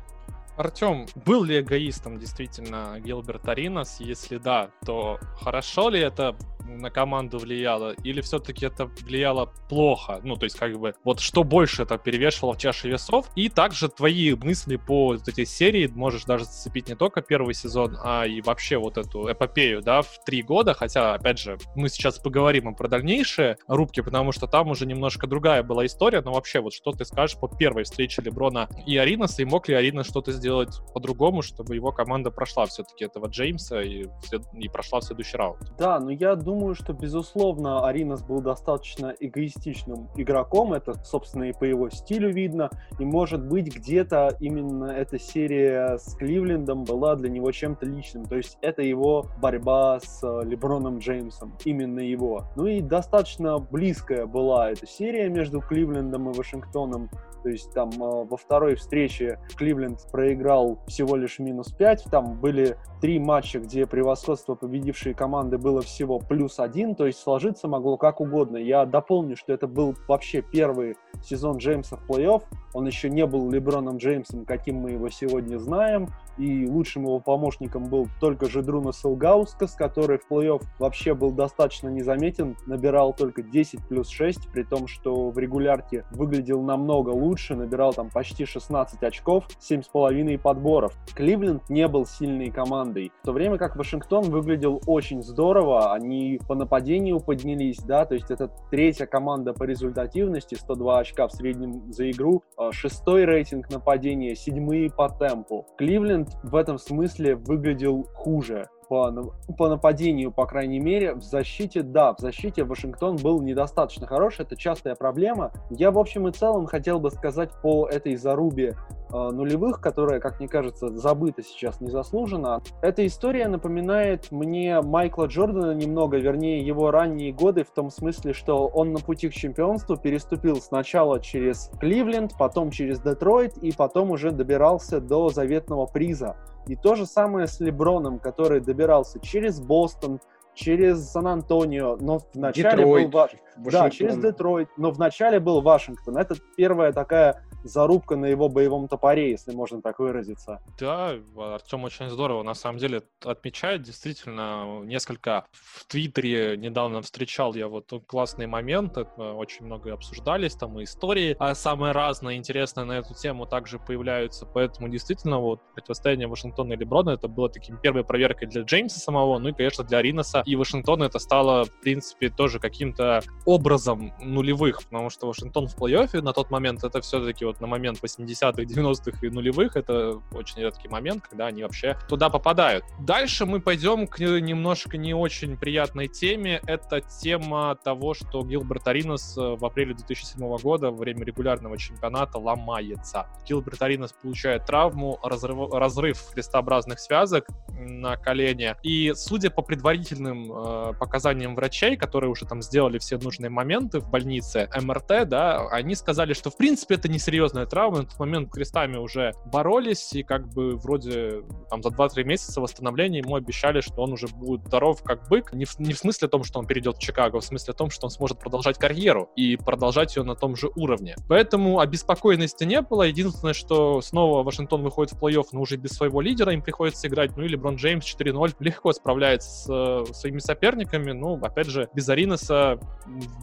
Артем, был ли эгоистом действительно Гилберт Аринас? Если да, то хорошо ли это на команду влияло, или все-таки это влияло плохо? Ну, то есть, как бы, вот что больше это перевешивало в чаше весов? И также твои мысли по вот этой серии можешь даже зацепить не только первый сезон, а и вообще вот эту эпопею, да, в три года, хотя, опять же, мы сейчас поговорим про дальнейшие рубки, потому что там уже немножко другая была история, но вообще вот что ты скажешь по первой встрече Леброна и Аринаса, и мог ли Арина что-то сделать по-другому, чтобы его команда прошла все-таки этого Джеймса и, и прошла в следующий раунд? Да, но я думаю, думаю, что, безусловно, Аринас был достаточно эгоистичным игроком. Это, собственно, и по его стилю видно. И, может быть, где-то именно эта серия с Кливлендом была для него чем-то личным. То есть это его борьба с э, Леброном Джеймсом. Именно его. Ну и достаточно близкая была эта серия между Кливлендом и Вашингтоном. То есть там э, во второй встрече Кливленд проиграл всего лишь минус 5. Там были три матча, где превосходство победившей команды было всего плюс один. То есть сложиться могло как угодно. Я дополню, что это был вообще первый сезон Джеймса в плей-офф. Он еще не был Леброном Джеймсом, каким мы его сегодня знаем и лучшим его помощником был только же Друна Силгаускас, который в плей-офф вообще был достаточно незаметен, набирал только 10 плюс 6, при том, что в регулярке выглядел намного лучше, набирал там почти 16 очков, 7,5 подборов. Кливленд не был сильной командой, в то время как Вашингтон выглядел очень здорово, они по нападению поднялись, да, то есть это третья команда по результативности, 102 очка в среднем за игру, а шестой рейтинг нападения, седьмые по темпу. Кливленд в этом смысле выглядел хуже по, по нападению, по крайней мере. В защите, да, в защите Вашингтон был недостаточно хорош, это частая проблема. Я, в общем и целом, хотел бы сказать по этой зарубе э, нулевых, которая, как мне кажется, забыта сейчас незаслуженно. Эта история напоминает мне Майкла Джордана немного, вернее, его ранние годы, в том смысле, что он на пути к чемпионству переступил сначала через Кливленд, потом через Детройт, и потом уже добирался до заветного приза. И то же самое с Леброном, который добирался через Бостон, через Сан-Антонио, но вначале Детройт, был... Вашингтон. Да, через Детройт, но вначале был Вашингтон. Это первая такая зарубка на его боевом топоре, если можно так выразиться. Да, Артем очень здорово на самом деле отмечает. Действительно, несколько в Твиттере недавно встречал я вот классные моменты, очень много обсуждались, там и истории а самые разные, интересные на эту тему также появляются, поэтому действительно вот противостояние Вашингтона и Леброна это было таким первой проверкой для Джеймса самого, ну и, конечно, для Риноса и Вашингтона это стало, в принципе, тоже каким-то образом нулевых, потому что Вашингтон в плей-оффе на тот момент это все-таки вот на момент 80-х, 90-х и нулевых, это очень редкий момент, когда они вообще туда попадают. Дальше мы пойдем к немножко не очень приятной теме. Это тема того, что Гилберт Аринос э, в апреле 2007 года во время регулярного чемпионата ломается. Гилберт Аринос получает травму, разрыв, разрыв крестообразных связок на колене. И судя по предварительным э, показаниям врачей, которые уже там сделали все нужные моменты в больнице, МРТ, да, они сказали, что в принципе это не серьезная травма. На тот момент крестами уже боролись, и как бы вроде там за 2-3 месяца восстановления ему обещали, что он уже будет здоров как бык. Не в, не в смысле том, что он перейдет в Чикаго, а в смысле том, что он сможет продолжать карьеру и продолжать ее на том же уровне. Поэтому обеспокоенности не было. Единственное, что снова Вашингтон выходит в плей-офф, но уже без своего лидера, им приходится играть, ну или Брон Джеймс 4-0 легко справляется с э, своими соперниками. Ну, опять же, без Ариноса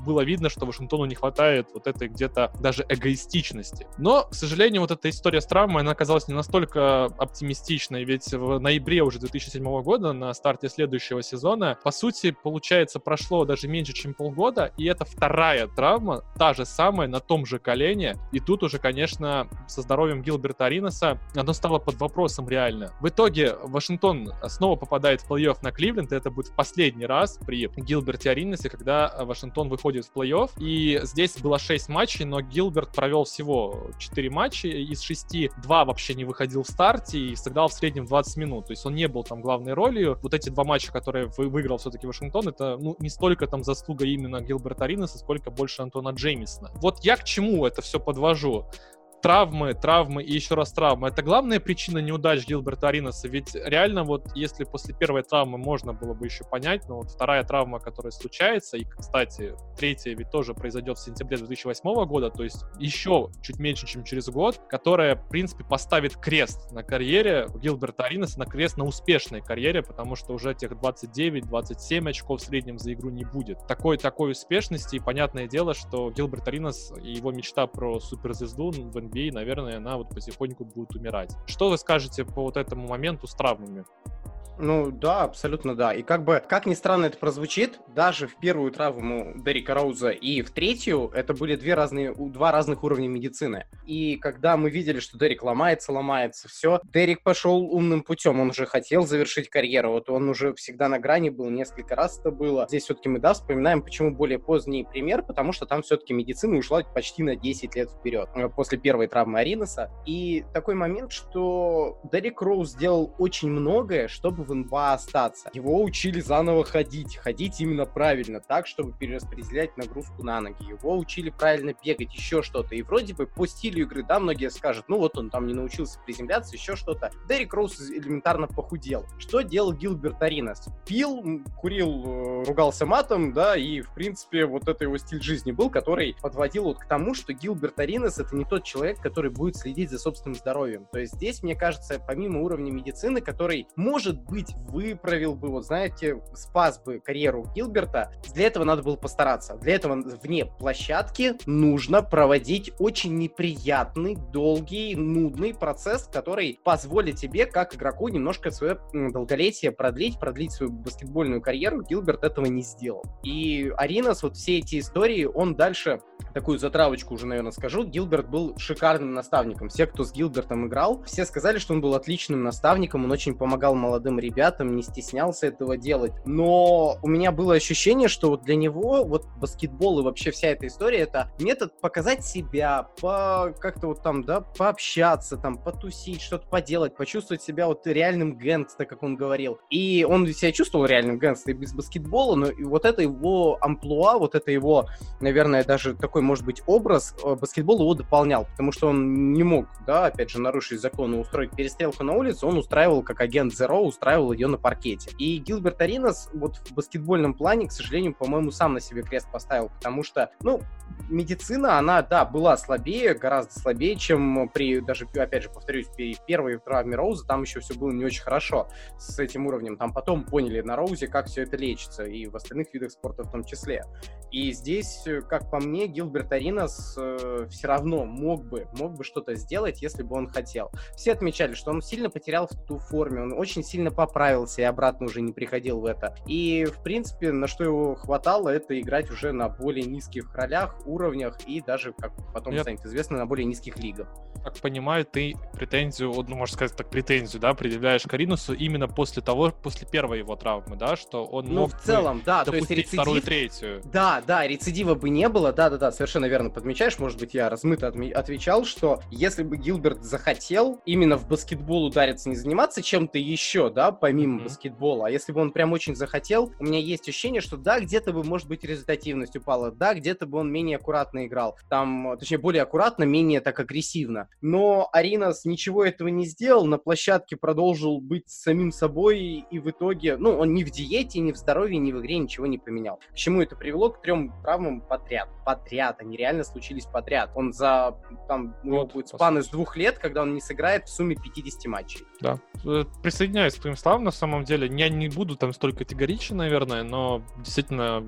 было видно, что Вашингтону не хватает вот этой где-то даже эгоистичности. Но, к сожалению, вот эта история с травмой, она оказалась не настолько оптимистичной, ведь в ноябре уже 2007 года, на старте следующего сезона, по сути, получается, прошло даже меньше, чем полгода, и это вторая травма, та же самая, на том же колене, и тут уже, конечно, со здоровьем Гилберта Ариноса оно стало под вопросом реально. В итоге Вашингтон снова попадает в плей-офф на Кливленд, и это будет последний раз при Гилберте Аринасе, когда Вашингтон выходит в плей-офф. И здесь было 6 матчей, но Гилберт провел всего 4 матча, из 6 2 вообще не выходил в старте и сыграл в среднем 20 минут. То есть он не был там главной ролью. Вот эти два матча, которые выиграл все-таки Вашингтон, это ну, не столько там заслуга именно Гилберта Аринаса, сколько больше Антона Джеймисона. Вот я к чему это все подвожу? Травмы, травмы и еще раз травмы. Это главная причина неудач Гилберта Ариноса. Ведь реально вот если после первой травмы можно было бы еще понять, но вот вторая травма, которая случается, и, кстати, третья ведь тоже произойдет в сентябре 2008 года, то есть еще чуть меньше, чем через год, которая, в принципе, поставит крест на карьере Гилберта Ариноса, на крест на успешной карьере, потому что уже тех 29-27 очков в среднем за игру не будет. Такой, такой успешности, и понятное дело, что Гилберт Аринос и его мечта про суперзвезду в NBA NBA, наверное, она вот потихоньку будет умирать. Что вы скажете по вот этому моменту с травмами? Ну да, абсолютно да. И как бы, как ни странно это прозвучит, даже в первую травму Дерека Роуза и в третью это были две разные, два разных уровня медицины. И когда мы видели, что Дерек ломается, ломается, все, Дерек пошел умным путем, он уже хотел завершить карьеру, вот он уже всегда на грани был, несколько раз это было. Здесь все-таки мы, да, вспоминаем, почему более поздний пример, потому что там все-таки медицина ушла почти на 10 лет вперед, э, после первой травмы Ариноса. И такой момент, что Дерек Роуз сделал очень многое, чтобы в НБА остаться. Его учили заново ходить, ходить именно правильно, так, чтобы перераспределять нагрузку на ноги. Его учили правильно бегать, еще что-то. И вроде бы по стилю игры, да, многие скажут, ну вот он там не научился приземляться, еще что-то. Дерек Роуз элементарно похудел. Что делал Гилберт Аринас? Пил, курил, э, ругался матом, да, и, в принципе, вот это его стиль жизни был, который подводил вот к тому, что Гилберт Аринас это не тот человек, который будет следить за собственным здоровьем. То есть здесь, мне кажется, помимо уровня медицины, который, может быть, выправил бы, вот знаете, спас бы карьеру Гилберта, для этого надо было постараться. Для этого вне площадки нужно проводить очень неприятный, долгий, нудный процесс, который позволит тебе, как игроку, немножко свое долголетие продлить, продлить свою баскетбольную карьеру. Гилберт этого не сделал. И Аринас, вот все эти истории, он дальше, такую затравочку уже, наверное, скажу, Гилберт был шикарным наставником. Все, кто с Гилбертом играл, все сказали, что он был отличным наставником, он очень помогал молодым ребятам, не стеснялся этого делать. Но у меня было ощущение, что вот для него вот баскетбол и вообще вся эта история это метод показать себя, по как-то вот там, да, пообщаться, там, потусить, что-то поделать, почувствовать себя вот реальным гэнгста, как он говорил. И он себя чувствовал реальным гэнгста без баскетбола, но и вот это его амплуа, вот это его, наверное, даже такой, может быть, образ, э, баскетбол его дополнял, потому что он не мог, да, опять же, нарушить закон и устроить перестрелку на улице, он устраивал, как агент Zero, устраивал ее на паркете. И Гилберт Аринас вот в баскетбольном плане, к сожалению, по-моему, сам на себе крест поставил, потому что, ну, медицина, она, да, была слабее, гораздо слабее, чем при, даже, опять же, повторюсь, при первой травме Роуза, там еще все было не очень хорошо с этим уровнем. Там потом поняли на Роузе, как все это лечится, и в остальных видах спорта в том числе. И здесь, как по мне, Гилберт Аринас э, все равно мог бы, мог бы что-то сделать, если бы он хотел. Все отмечали, что он сильно потерял в ту форме, он очень сильно поправился и обратно уже не приходил в это. И, в принципе, на что его хватало, это играть уже на более низких ролях, уровнях и даже, как потом Я... станет известно, на более низких лигах. Как понимаю, ты претензию, ну, можно сказать так, претензию, да, предъявляешь Каринусу именно после того, после первой его травмы, да, что он ну, мог в целом, да, то есть рецидив... вторую, третью. Да, да, рецидива бы не было, да-да-да, совершенно верно подмечаешь, может быть, я размыто отвечал, что если бы Гилберт захотел именно в баскетбол удариться, не заниматься чем-то еще, да, помимо mm-hmm. баскетбола, а если бы он прям очень захотел, у меня есть ощущение, что да, где-то бы, может быть, результативность упала, да, где-то бы он менее аккуратно играл, там, точнее, более аккуратно, менее так агрессивно. Но Аринас ничего этого не сделал, на площадке продолжил быть самим собой, и в итоге, ну, он ни в диете, ни в здоровье, ни в игре ничего не поменял. К чему это привело? К трем травмам подряд. Подряд, они реально случились подряд. Он за, там, у него будет спан из двух лет, когда он не сыграет в сумме 50 матчей. Да, э, присоединяюсь к твоим словам, на самом деле. Я не буду там столько категоричен, наверное, но действительно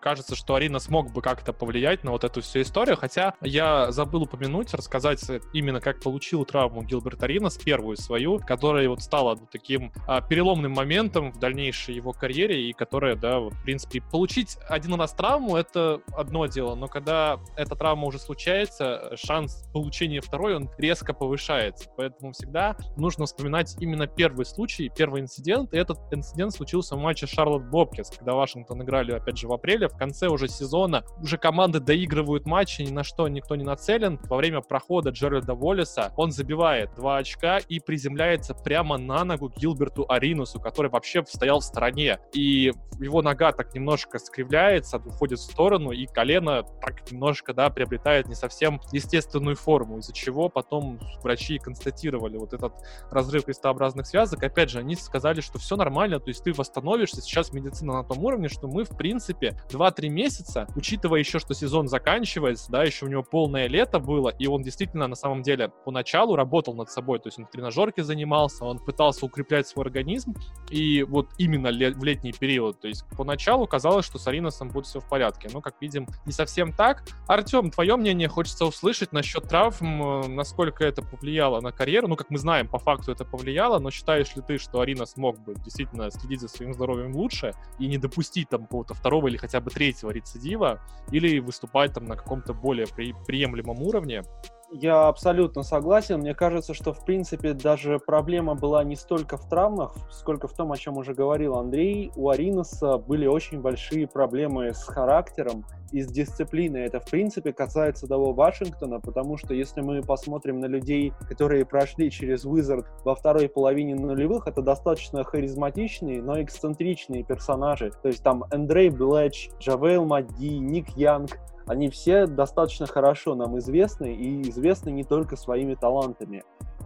кажется, что Арина смог бы как-то повлиять на вот эту всю историю, хотя я забыл упомянуть, рассказать именно как получил травму Гилберт Арина первую свою, которая вот стала таким а, переломным моментом в дальнейшей его карьере и которая, да, вот, в принципе, получить один раз травму — это одно дело, но когда эта травма уже случается, шанс получения второй, он резко повышается, поэтому всегда нужно вспоминать именно первый случай, первый инцидент, и этот инцидент случился в матче Шарлотт Бобкинс, когда Вашингтон играли, опять же, в апреле, в конце уже сезона уже команды доигрывают матчи, ни на что никто не нацелен. Во время прохода Джеральда Воллиса он забивает два очка и приземляется прямо на ногу Гилберту Аринусу, который вообще стоял в стороне. И его нога так немножко скривляется, уходит в сторону, и колено так немножко, да, приобретает не совсем естественную форму, из-за чего потом врачи констатировали вот этот разрыв крестообразных связок. Опять же, они сказали, что все нормально, то есть ты восстановишься, сейчас медицина на том уровне, что мы, в принципе, 2-3 месяца, учитывая еще, что сезон заканчивается, да, еще у него полное лето было, и он действительно на самом деле поначалу работал над собой, то есть он в тренажерке занимался, он пытался укреплять свой организм, и вот именно в летний период, то есть поначалу казалось, что с Ариносом будет все в порядке, но, как видим, не совсем так. Артем, твое мнение хочется услышать насчет травм, э, насколько это повлияло на карьеру, ну, как мы знаем, по факту это повлияло, но считаешь ли ты, что Арина смог бы действительно следить за своим здоровьем лучше и не допустить там какого-то второго или хотя бы третьего рецидива, или выступать там на каком-то более при, приемлемом уровне. Я абсолютно согласен. Мне кажется, что, в принципе, даже проблема была не столько в травмах, сколько в том, о чем уже говорил Андрей. У Ариноса были очень большие проблемы с характером и с дисциплиной. Это, в принципе, касается того Вашингтона, потому что если мы посмотрим на людей, которые прошли через Wizards во второй половине нулевых, это достаточно харизматичные, но эксцентричные персонажи. То есть там Андрей Блэтч, Джавейл Макги, Ник Янг, они все достаточно хорошо нам известны и известны не только своими талантами.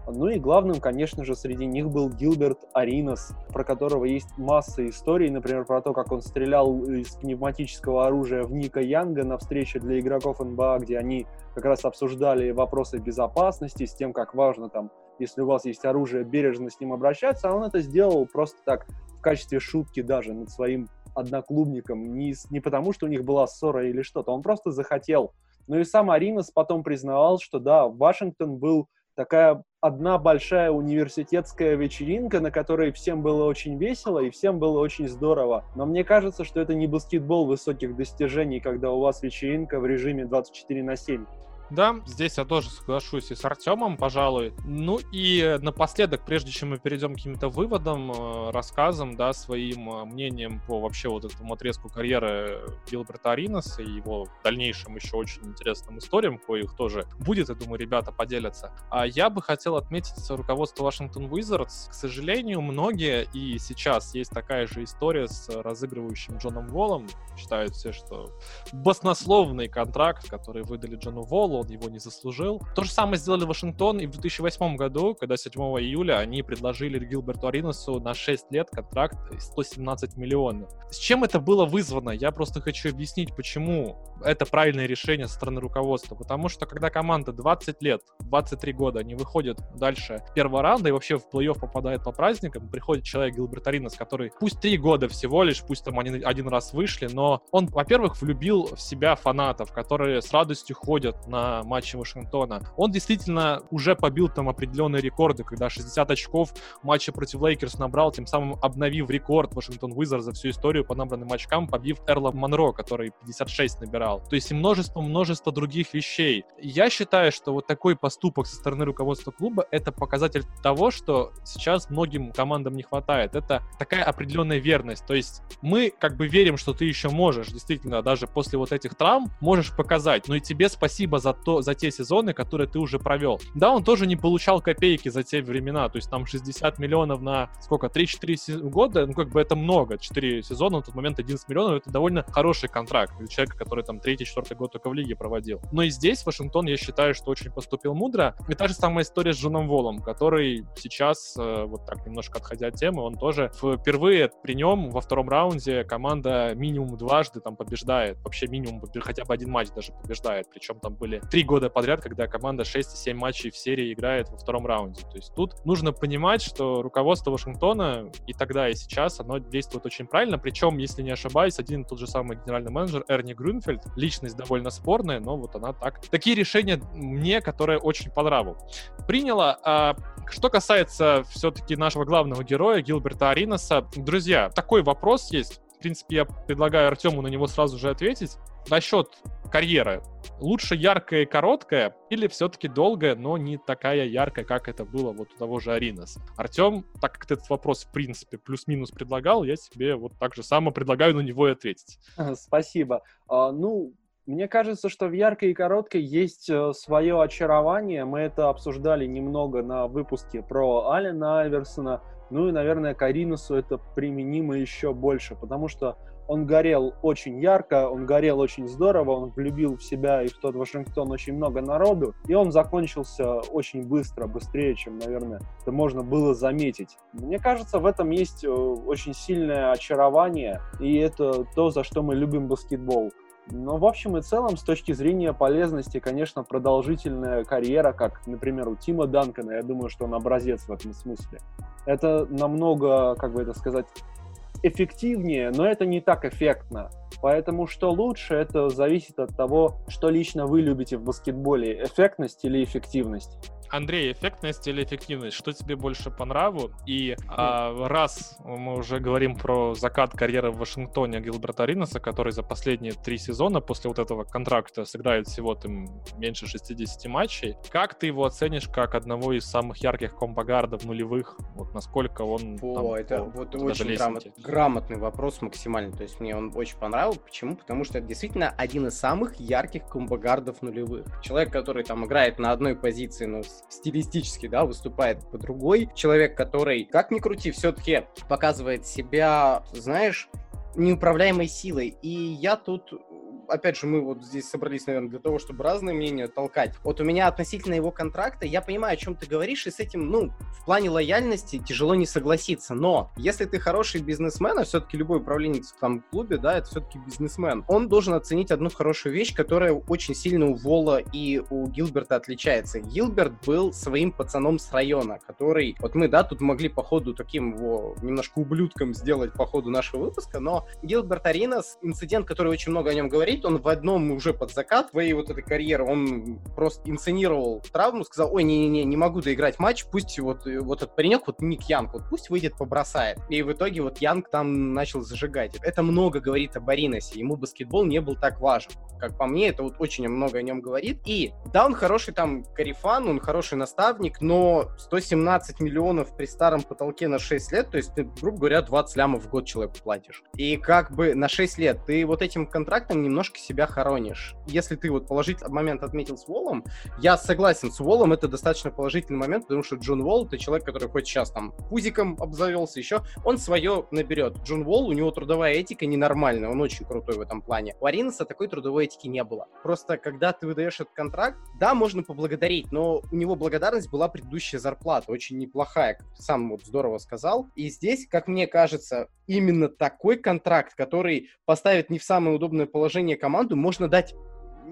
Ну и главным, конечно же, среди них был Гилберт Аринас, про которого есть масса историй, например, про то, как он стрелял из пневматического оружия в Ника Янга на встрече для игроков НБА, где они как раз обсуждали вопросы безопасности, с тем, как важно там, если у вас есть оружие, бережно с ним обращаться, а он это сделал просто так в качестве шутки даже над своим одноклубником, не, не потому, что у них была ссора или что-то, он просто захотел. Ну и сам Аринос потом признавал, что да, Вашингтон был такая одна большая университетская вечеринка, на которой всем было очень весело и всем было очень здорово. Но мне кажется, что это не баскетбол высоких достижений, когда у вас вечеринка в режиме 24 на 7. Да, здесь я тоже соглашусь и с Артемом, пожалуй. Ну и напоследок, прежде чем мы перейдем к каким-то выводам, э, рассказам, да, своим э, мнением по вообще вот этому отрезку карьеры Гилберта Ариноса и его дальнейшим еще очень интересным историям, коих тоже будет, я думаю, ребята поделятся. А я бы хотел отметить руководство Вашингтон Wizards. К сожалению, многие, и сейчас есть такая же история с разыгрывающим Джоном Волом. Считают все, что баснословный контракт, который выдали Джону Волу, он его не заслужил. То же самое сделали Вашингтон и в 2008 году, когда 7 июля они предложили Гилберту Ариносу на 6 лет контракт 117 миллионов. С чем это было вызвано? Я просто хочу объяснить, почему это правильное решение со стороны руководства. Потому что когда команда 20 лет, 23 года, они выходят дальше первого раунда и вообще в плей-офф попадает по праздникам, приходит человек Гилберт Аринос, который пусть 3 года всего лишь, пусть там они один раз вышли, но он, во-первых, влюбил в себя фанатов, которые с радостью ходят на матче Вашингтона. Он действительно уже побил там определенные рекорды, когда 60 очков в матче против Лейкерс набрал, тем самым обновив рекорд Вашингтон Wizards за всю историю по набранным очкам, побив Эрла Монро, который 56 набирал. То есть и множество-множество других вещей. Я считаю, что вот такой поступок со стороны руководства клуба — это показатель того, что сейчас многим командам не хватает. Это такая определенная верность. То есть мы как бы верим, что ты еще можешь, действительно, даже после вот этих травм можешь показать. Но и тебе спасибо за то, за те сезоны, которые ты уже провел. Да, он тоже не получал копейки за те времена, то есть там 60 миллионов на сколько, 3-4 года, ну как бы это много, 4 сезона, на тот момент 11 миллионов, это довольно хороший контракт для человека, который там 3-4 год только в лиге проводил. Но и здесь Вашингтон, я считаю, что очень поступил мудро. И та же самая история с Джоном Волом, который сейчас, э, вот так немножко отходя от темы, он тоже впервые при нем во втором раунде команда минимум дважды там побеждает, вообще минимум хотя бы один матч даже побеждает, причем там были три года подряд, когда команда 6-7 матчей в серии играет во втором раунде. То есть тут нужно понимать, что руководство Вашингтона и тогда, и сейчас, оно действует очень правильно. Причем, если не ошибаюсь, один и тот же самый генеральный менеджер Эрни Грюнфельд, личность довольно спорная, но вот она так. Такие решения мне, которые очень по. Приняла. А что касается все-таки нашего главного героя Гилберта Ариноса, друзья, такой вопрос есть. В принципе, я предлагаю Артему на него сразу же ответить. Насчет карьера лучше яркая и короткая или все-таки долгая, но не такая яркая, как это было вот у того же Аринаса? Артем, так как ты этот вопрос, в принципе, плюс-минус предлагал, я тебе вот так же само предлагаю на него и ответить. Спасибо. А, ну, мне кажется, что в яркой и короткой есть э, свое очарование. Мы это обсуждали немного на выпуске про Алина Альверсона. Ну и, наверное, к Аринусу это применимо еще больше, потому что он горел очень ярко, он горел очень здорово, он влюбил в себя и в тот Вашингтон очень много народу, и он закончился очень быстро, быстрее, чем, наверное, это можно было заметить. Мне кажется, в этом есть э, очень сильное очарование, и это то, за что мы любим баскетбол. Но в общем и целом, с точки зрения полезности, конечно, продолжительная карьера, как, например, у Тима Данкона, я думаю, что он образец в этом смысле. Это намного, как бы это сказать, эффективнее, но это не так эффектно. Поэтому что лучше, это зависит от того, что лично вы любите в баскетболе, эффектность или эффективность. Андрей, эффектность или эффективность? Что тебе больше по нраву? И а, раз мы уже говорим про закат карьеры в Вашингтоне Гилберта Ринеса, который за последние три сезона после вот этого контракта сыграет всего там меньше 60 матчей, как ты его оценишь как одного из самых ярких комбогардов нулевых? Вот насколько он... О, там, это по- вот очень грамот- грамотный вопрос максимально. То есть мне он очень понравился. Почему? Потому что это действительно один из самых ярких комбогардов нулевых. Человек, который там играет на одной позиции, но с- стилистически, да, выступает по другой. Человек, который, как ни крути, все-таки показывает себя, знаешь, неуправляемой силой. И я тут опять же, мы вот здесь собрались, наверное, для того, чтобы разные мнения толкать. Вот у меня относительно его контракта, я понимаю, о чем ты говоришь, и с этим, ну, в плане лояльности тяжело не согласиться. Но если ты хороший бизнесмен, а все-таки любой управленец в там клубе, да, это все-таки бизнесмен, он должен оценить одну хорошую вещь, которая очень сильно у Вола и у Гилберта отличается. Гилберт был своим пацаном с района, который, вот мы, да, тут могли по ходу таким его немножко ублюдком сделать по ходу нашего выпуска, но Гилберт Аринас, инцидент, который очень много о нем говорит, он в одном уже под закат своей вот этой карьеры, он просто инсценировал травму, сказал, ой, не-не-не, не могу доиграть матч, пусть вот, вот этот паренек, вот Ник Янг, вот пусть выйдет, побросает. И в итоге вот Янг там начал зажигать. Это много говорит об Аринасе, ему баскетбол не был так важен. Как по мне, это вот очень много о нем говорит. И да, он хороший там карифан, он хороший наставник, но 117 миллионов при старом потолке на 6 лет, то есть ты, грубо говоря, 20 лямов в год человеку платишь. И как бы на 6 лет ты вот этим контрактом немножко себя хоронишь. Если ты вот положительный момент отметил с Волом, я согласен, с Волом это достаточно положительный момент, потому что Джон Волл это человек, который хоть сейчас там пузиком обзавелся еще, он свое наберет. Джон Волл, у него трудовая этика ненормальная, он очень крутой в этом плане. У Аринаса такой трудовой этики не было. Просто когда ты выдаешь этот контракт, да, можно поблагодарить, но у него благодарность была предыдущая зарплата, очень неплохая, как ты сам вот здорово сказал. И здесь, как мне кажется, именно такой контракт, который поставит не в самое удобное положение команду, можно дать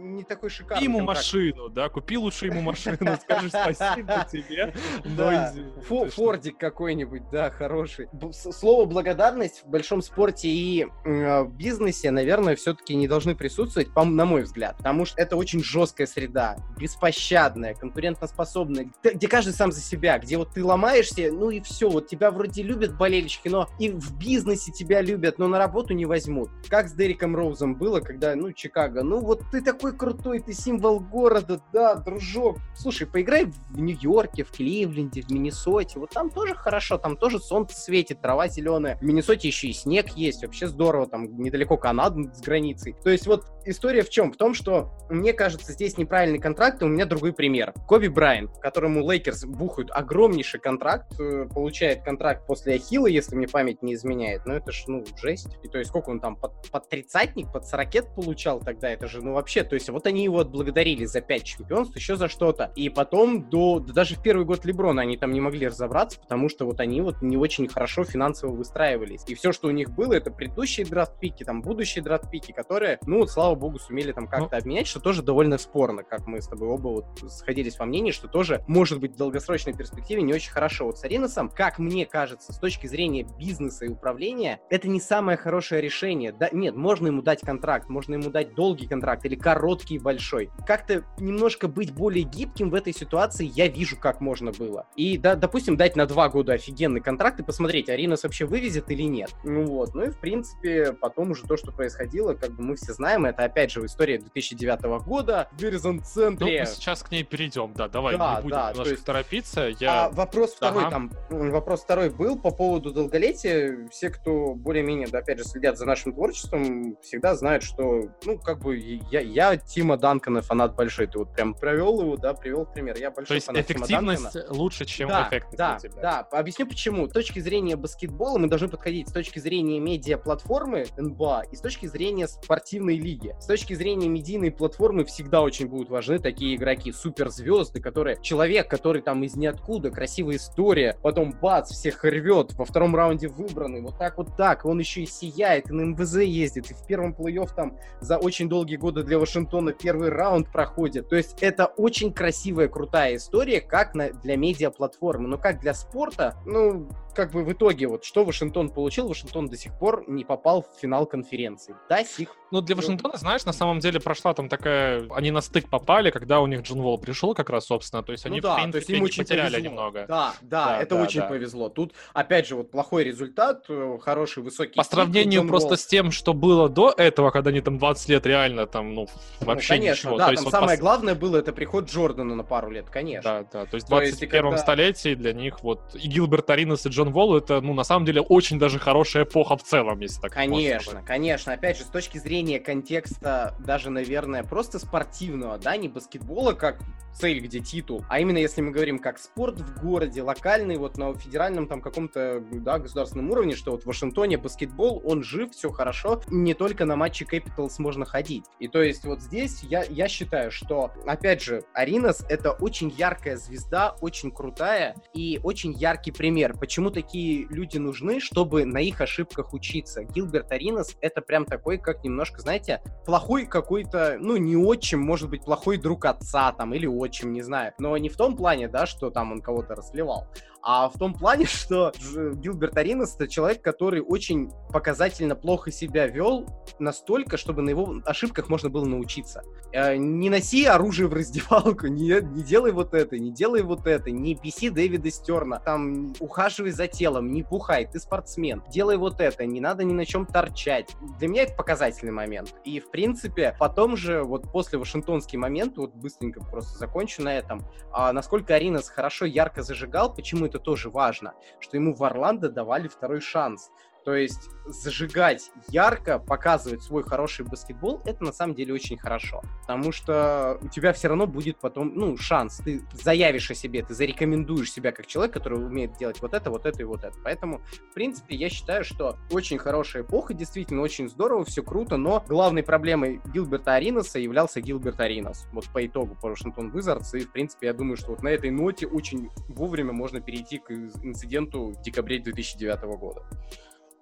не такой шикарный Купи ему контракт. машину, да, купи лучше ему машину, скажи спасибо тебе. Да. Фордик какой-нибудь, да, хороший. Слово благодарность в большом спорте и э, бизнесе, наверное, все-таки не должны присутствовать, на мой взгляд, потому что это очень жесткая среда, беспощадная, конкурентоспособная, где каждый сам за себя, где вот ты ломаешься, ну и все, вот тебя вроде любят болельщики, но и в бизнесе тебя любят, но на работу не возьмут. Как с Дериком Роузом было, когда, ну, Чикаго, ну вот ты такой крутой, ты символ города, да, дружок. Слушай, поиграй в Нью-Йорке, в Кливленде, в Миннесоте, вот там тоже хорошо, там тоже солнце светит, трава зеленая. В Миннесоте еще и снег есть, вообще здорово, там недалеко Канада с границей. То есть вот история в чем? В том, что мне кажется, здесь неправильный контракт, и у меня другой пример. Коби Брайант, которому Лейкерс бухают огромнейший контракт, э, получает контракт после Ахилла, если мне память не изменяет, ну это ж, ну, жесть. И то есть сколько он там, под, под тридцатник, под сорокет получал тогда, это же, ну вообще, то есть вот они его отблагодарили за пять чемпионств, еще за что-то. И потом до, да даже в первый год Леброна они там не могли разобраться, потому что вот они вот не очень хорошо финансово выстраивались. И все, что у них было, это предыдущие драфт-пики, там будущие драфт-пики, которые, ну вот, слава богу, сумели там как-то обменять, что тоже довольно спорно, как мы с тобой оба вот сходились во мнении, что тоже может быть в долгосрочной перспективе не очень хорошо. Вот с Ариносом, как мне кажется, с точки зрения бизнеса и управления, это не самое хорошее решение. Да, нет, можно ему дать контракт, можно ему дать долгий контракт или короткий большой. Как-то немножко быть более гибким в этой ситуации я вижу, как можно было. И, да, допустим, дать на два года офигенный контракт и посмотреть, Аринос вообще вывезет или нет. Ну вот, ну и в принципе потом уже то, что происходило, как бы мы все знаем, это опять же история 2009 года в Веризон Ну, сейчас к ней перейдем, да, давай, Да, не будем да, немножко есть- торопиться. А Я... вопрос второй Ага. там, вопрос второй был по поводу долголетия. Все, кто более-менее, да, опять же, следят за нашим творчеством, всегда знают, что, ну, как бы я, я Тима Данкона фанат большой. Ты вот прям провел его, да, привел пример. Я То большой есть фанат Тима Данкона. эффективность лучше, чем да, эффектность да, да. Объясню почему. С точки зрения баскетбола мы должны подходить с точки зрения медиа-платформы НБА и с точки зрения спортивной лиги. С точки зрения медийной платформы всегда очень будут важны такие игроки, суперзвезды, которые... Человек, который там из ниоткуда, красивая история, потом бац, всех рвет, во втором раунде выбранный, вот так вот так, он еще и сияет, и на МВЗ ездит, и в первом плей-офф там за очень долгие годы для Вашингтона первый раунд проходит. То есть это очень красивая, крутая история, как на, для медиаплатформы. Но как для спорта, ну, как бы в итоге, вот что Вашингтон получил, Вашингтон до сих пор не попал в финал конференции. До сих Ну, для Вашингтона, знаешь, на самом деле прошла там такая... Они на стык попали, когда у них Джон Волл пришел как раз, собственно. То есть они, ну, да, в принципе, то есть им очень потеряли повезло. немного. Да, да, Да, это да, очень да. повезло. Тут, опять же, вот плохой результат, э, хороший высокий. По сравнению просто Волл. с тем, что было до этого, когда они там 20 лет реально там, ну, Ну, вообще конечно, ничего. да, То есть там вот самое пос- главное было это приход Джордана на пару лет, конечно. Да, да, то есть в То есть, и 21 когда- столетии для них вот и Гилберт Аринас, и Джон Волл это, ну, на самом деле, очень даже хорошая эпоха в целом, если так можно Конечно, сказать. конечно. Опять же, с точки зрения контекста, даже, наверное, просто спортивного, да, не баскетбола как цель, где титул, а именно если мы говорим как спорт в городе, локальный, вот на федеральном там каком-то, да, государственном уровне, что вот в Вашингтоне баскетбол, он жив, все хорошо, не только на матчи Capitals можно ходить. И то есть вот здесь я, я считаю, что, опять же, Аринас это очень яркая звезда, очень крутая и очень яркий пример, почему такие люди нужны, чтобы на их ошибках учиться. Гилберт Аринас это прям такой, как немножко, знаете, плохой какой-то, ну, не отчим, может быть, плохой друг отца там, или отчим, не знаю. Но не в том плане, да, что там он кого-то расливал, а в том плане, что Гилберт Аринас это человек, который очень показательно плохо себя вел, настолько, чтобы на его ошибках можно было научиться. Э, Не носи оружие в раздевалку, не, не делай вот это, не делай вот это, не беси Дэвида Стерна, там, ухаживай за телом, не пухай, ты спортсмен, делай вот это, не надо ни на чем торчать. Для меня это показательный момент. И, в принципе, потом же, вот после Вашингтонский момент, вот быстренько просто закончу на этом, а насколько Аринас хорошо, ярко зажигал, почему это тоже важно, что ему в Орландо давали второй шанс. То есть зажигать ярко, показывать свой хороший баскетбол, это на самом деле очень хорошо. Потому что у тебя все равно будет потом, ну, шанс. Ты заявишь о себе, ты зарекомендуешь себя как человек, который умеет делать вот это, вот это и вот это. Поэтому, в принципе, я считаю, что очень хорошая эпоха, действительно очень здорово, все круто, но главной проблемой Гилберта Аринаса являлся Гилберт Аринас. Вот по итогу по Вашингтон Визардс. И, в принципе, я думаю, что вот на этой ноте очень вовремя можно перейти к инциденту в декабре 2009 года.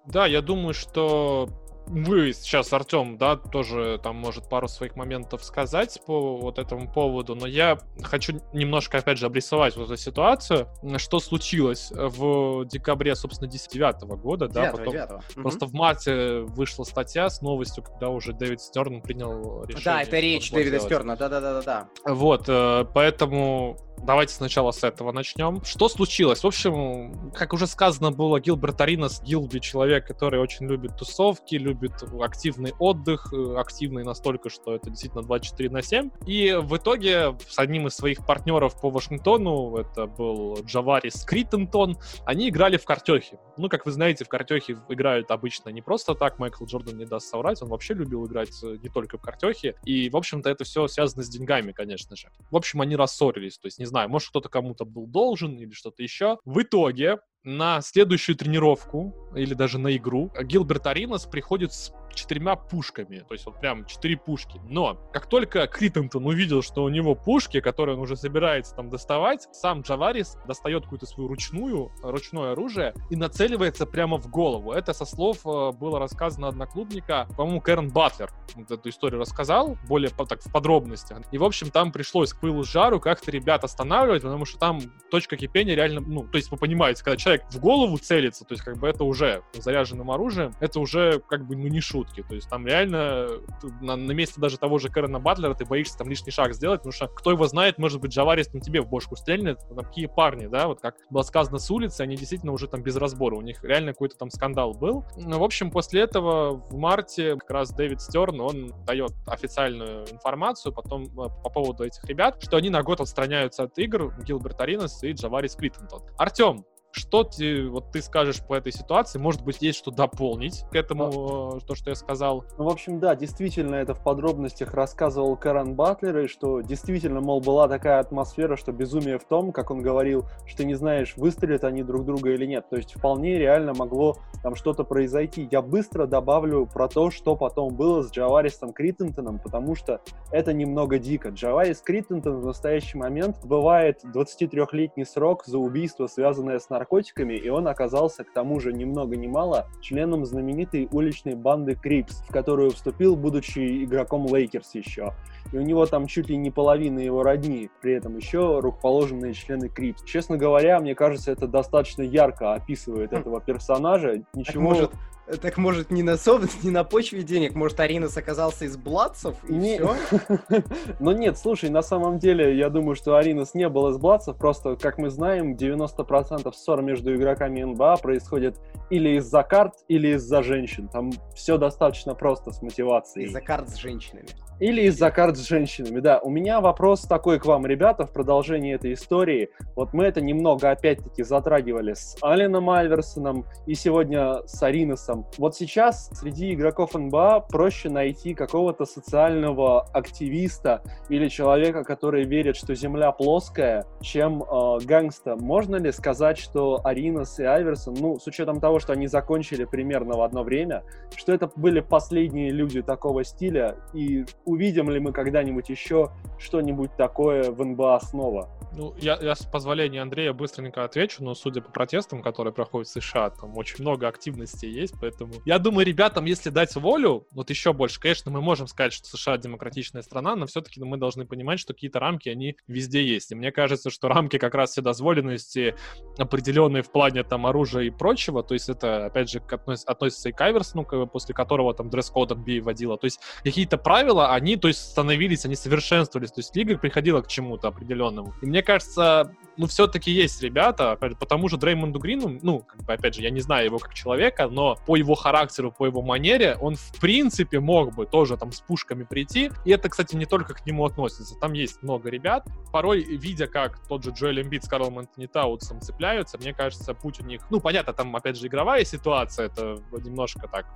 Да, я думаю, что вы сейчас, Артем, да, тоже там может пару своих моментов сказать по вот этому поводу, но я хочу немножко, опять же, обрисовать вот эту ситуацию, что случилось в декабре, собственно, 2009 года, да, Девятого, потом девятого. Мгм. Просто в марте вышла статья с новостью, когда уже Дэвид Стерн принял решение. Да, это речь Дэвида делать. Стерна, да-да-да-да. Вот, э, поэтому давайте сначала с этого начнем. Что случилось? В общем, как уже сказано было, Гилберт Аринас, Гилби человек, который очень любит тусовки, любит активный отдых, э, активный настолько, что это действительно 24 на 7. И в итоге с одним из своих партнеров по Вашингтону, это был Джаварис Криттентон, они играли в картехи. Ну, как вы знаете, в картехи играют обычно не просто так, Майкл Джордан не даст соврать, он вообще любил играть э, не только в картехи, и, в общем-то, это все связано с деньгами, конечно же. В общем, они рассорились, то есть, не знаю, может, кто-то кому-то был должен или что-то еще. В итоге на следующую тренировку или даже на игру Гилберт Аринас приходит с четырьмя пушками, то есть вот прям четыре пушки. Но как только Криттентон увидел, что у него пушки, которые он уже собирается там доставать, сам Джаварис достает какую-то свою ручную, ручное оружие и нацеливается прямо в голову. Это со слов э, было рассказано одноклубника, по-моему, Кэрон Батлер вот эту историю рассказал, более так в подробностях. И, в общем, там пришлось к пылу жару как-то ребят останавливать, потому что там точка кипения реально, ну, то есть вы понимаете, когда человек в голову целится, то есть как бы это уже заряженным оружием, это уже как бы, ну, не шутки. То есть там реально ты на, на месте даже того же Кэрона Батлера ты боишься там лишний шаг сделать, потому что кто его знает, может быть, Джаварис там тебе в бошку стрельнет, там какие парни, да, вот как было сказано с улицы, они действительно уже там без разбора, у них реально какой-то там скандал был. Ну, в общем, после этого в марте как раз Дэвид Стерн, он дает официальную информацию потом э, по поводу этих ребят, что они на год отстраняются от игр Гилберт Аринас и Джаварис Криттентон. Артем, что ты, вот ты скажешь по этой ситуации? Может быть, есть что дополнить к этому, э, то, что я сказал? Ну, в общем, да, действительно, это в подробностях рассказывал Кэрон Батлер, и что действительно, мол, была такая атмосфера, что безумие в том, как он говорил, что не знаешь, выстрелят они друг друга или нет. То есть вполне реально могло там что-то произойти. Я быстро добавлю про то, что потом было с Джаварисом Криттентоном, потому что это немного дико. Джаварис Криттентон в настоящий момент отбывает 23-летний срок за убийство, связанное с наркотиками, и он оказался, к тому же, ни много ни мало, членом знаменитой уличной банды Крипс, в которую вступил, будучи игроком Лейкерс еще и у него там чуть ли не половина его родни, при этом еще рукоположенные члены Крипс. Честно говоря, мне кажется, это достаточно ярко описывает хм. этого персонажа. Ничего... Так может, так может не на сов... не на почве денег, может Аринас оказался из Бладцев и не... все? Но нет, слушай, на самом деле, я думаю, что Аринас не был из Бладцев, просто, как мы знаем, 90% ссор между игроками НБА происходит или из-за карт, или из-за женщин. Там все достаточно просто с мотивацией. Из-за карт с женщинами. Или из-за карт с женщинами, да. У меня вопрос такой к вам, ребята, в продолжении этой истории. Вот мы это немного, опять-таки, затрагивали с Алином Альверсоном и сегодня с Ариносом. Вот сейчас среди игроков НБА проще найти какого-то социального активиста или человека, который верит, что Земля плоская, чем э, гангста. Можно ли сказать, что Аринос и Альверсон, ну, с учетом того, что они закончили примерно в одно время, что это были последние люди такого стиля, и увидим ли мы когда-нибудь еще что-нибудь такое в НБА снова? Ну, я, я с позволения Андрея быстренько отвечу, но судя по протестам, которые проходят в США, там очень много активности есть, поэтому я думаю, ребятам, если дать волю, вот еще больше, конечно, мы можем сказать, что США демократичная страна, но все-таки мы должны понимать, что какие-то рамки, они везде есть. И мне кажется, что рамки как раз вседозволенности определенные в плане там оружия и прочего, то есть это, опять же, относ, относится и к Айверсону, после которого там дресс-код NBA вводила. То есть какие-то правила, они, то есть, становились, они совершенствовались, то есть лига приходила к чему-то определенному. И мне кажется, ну, все-таки есть ребята, опять, потому же Дреймонду Грину, ну, как бы, опять же, я не знаю его как человека, но по его характеру, по его манере, он, в принципе, мог бы тоже там с пушками прийти, и это, кстати, не только к нему относится, там есть много ребят, порой, видя, как тот же Джоэл Эмбит с Карлом Антони Таутсом цепляются, мне кажется, путь у них, ну, понятно, там, опять же, игровая ситуация, это немножко так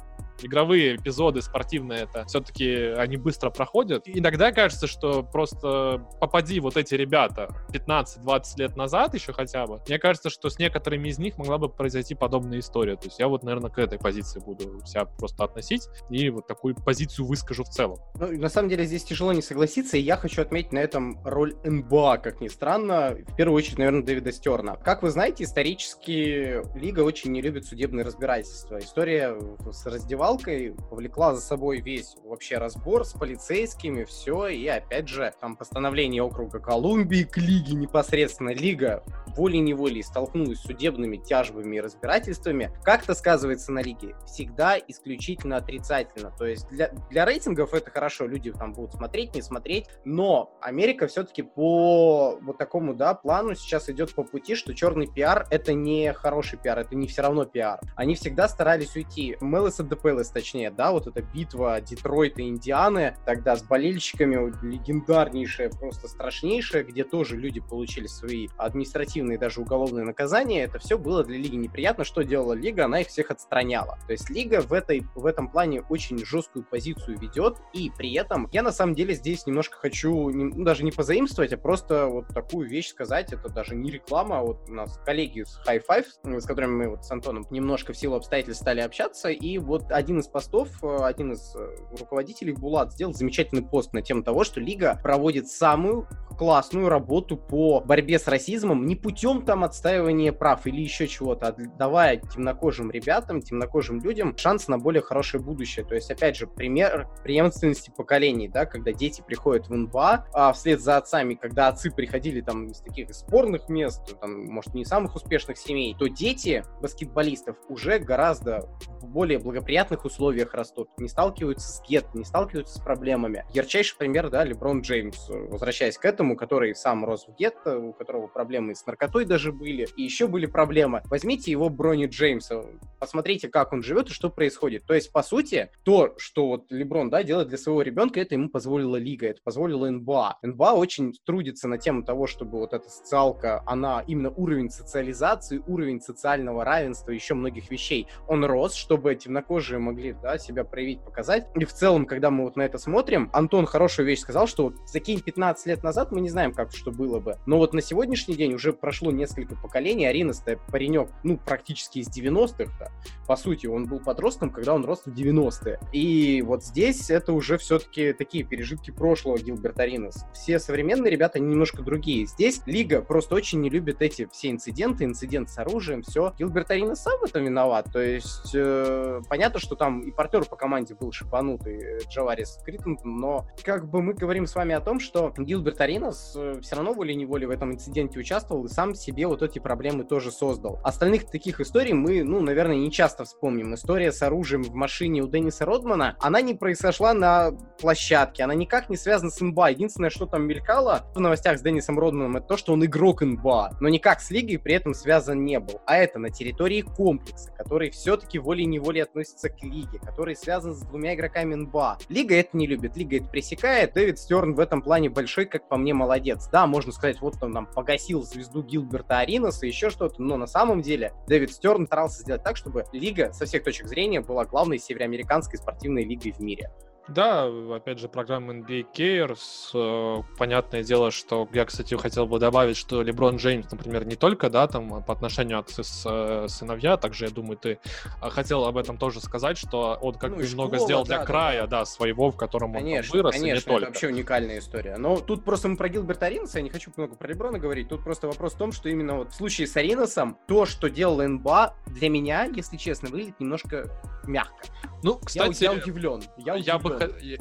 игровые эпизоды спортивные, это все-таки они быстро проходят. иногда кажется, что просто попади вот эти ребята 15-20 лет назад еще хотя бы, мне кажется, что с некоторыми из них могла бы произойти подобная история. То есть я вот, наверное, к этой позиции буду себя просто относить и вот такую позицию выскажу в целом. Ну, на самом деле здесь тяжело не согласиться, и я хочу отметить на этом роль НБА, как ни странно, в первую очередь, наверное, Дэвида Стерна. Как вы знаете, исторически Лига очень не любит судебные разбирательства. История с раздевалкой повлекла за собой весь вообще разбор с полицейскими, все, и опять же, там постановление округа Колумбии к лиге непосредственно, лига волей-неволей столкнулась с судебными тяжбами и разбирательствами, как это сказывается на лиге? Всегда исключительно отрицательно. То есть для, для рейтингов это хорошо, люди там будут смотреть, не смотреть, но Америка все-таки по вот такому, да, плану сейчас идет по пути, что черный пиар это не хороший пиар, это не все равно пиар. Они всегда старались уйти. Мелоса ДП Пэлас, точнее, да, вот эта битва Детройта и Индианы, тогда с болельщиками легендарнейшая, просто страшнейшая, где тоже люди получили свои административные даже уголовные наказания, это все было для Лиги неприятно. Что делала Лига? Она их всех отстраняла. То есть Лига в, этой, в этом плане очень жесткую позицию ведет, и при этом я на самом деле здесь немножко хочу, ну, даже не позаимствовать, а просто вот такую вещь сказать, это даже не реклама, а вот у нас коллеги с High Five, с которыми мы вот с Антоном немножко в силу обстоятельств стали общаться, и вот один из постов, э, один из э, руководителей Булат сделал замечательный пост на тему того, что Лига проводит самую классную работу по борьбе с расизмом не путем там отстаивания прав или еще чего-то, а давая темнокожим ребятам, темнокожим людям шанс на более хорошее будущее. То есть, опять же, пример преемственности поколений, да, когда дети приходят в НБА, а вслед за отцами, когда отцы приходили там из таких спорных мест, там, может, не самых успешных семей, то дети баскетболистов уже гораздо в более благоприятных условиях растут, не сталкиваются с гет, не сталкиваются с проблемами. Ярчайший пример, да, Леброн Джеймс, возвращаясь к этому, который сам рос в гетто, у которого проблемы с наркотой даже были, и еще были проблемы. Возьмите его Брони Джеймса, посмотрите, как он живет и что происходит. То есть, по сути, то, что вот Леброн, да, делает для своего ребенка, это ему позволила Лига, это позволила НБА. НБА очень трудится на тему того, чтобы вот эта социалка, она именно уровень социализации, уровень социального равенства, еще многих вещей, он рос, чтобы темнокожие могли да, себя проявить, показать. И в целом, когда мы вот на это смотрим, Антон хорошую вещь сказал, что вот закинь 15 лет назад, мы не знаем, как что было бы. Но вот на сегодняшний день уже прошло несколько поколений. Аринас-то паренек, ну, практически из 90-х-то. По сути, он был подростком, когда он рос в 90-е. И вот здесь это уже все-таки такие пережитки прошлого Гилберт Аринас. Все современные ребята, немножко другие. Здесь Лига просто очень не любит эти все инциденты, инцидент с оружием, все. Гилберт Аринас сам в этом виноват. То есть э, понятно, что там и партнер по команде был шипанутый э, Джаварис Криттентон, но как бы мы говорим с вами о том, что Гилберт Аринас э, все равно волей-неволей в этом инциденте участвовал и сам себе вот эти проблемы тоже создал. Остальных таких историй мы, ну, наверное, не часто вспомним. История с оружием в машине у Денниса Родмана, она не произошла на площадке, она никак не связана с имба. Единственное, что там мелькало в новостях с Деннисом Родманом, это то, что он игрок имба, но никак с лигой при этом связан не был. А это на территории комплекса, который все-таки волей-неволей относится к лиге, который связан с двумя игроками НБА. Лига это не любит, лига это пресекает. Дэвид Стерн в этом плане большой, как по мне, молодец. Да, можно сказать, вот он нам погасил звезду Гилберта Аринаса, еще что-то, но на самом деле Дэвид Стерн старался сделать так, чтобы лига со всех точек зрения была главной североамериканской спортивной лигой в мире. Да, опять же, программа NBA Cares. Э, понятное дело, что я, кстати, хотел бы добавить, что Леброн Джеймс, например, не только, да, там, по отношению отцы с э, сыновья, также, я думаю, ты э, хотел об этом тоже сказать, что он как ну, бы много сделал для да, края, да, да, своего, в котором конечно, он вырос, конечно, и не только. это вообще уникальная история. Но тут просто мы про Гилберта Аринаса, я не хочу много про Леброна говорить, тут просто вопрос в том, что именно вот в случае с Аринасом, то, что делал НБА, для меня, если честно, выглядит немножко мягко. Ну, кстати, я, я удивлен. Я, удивлен. я бы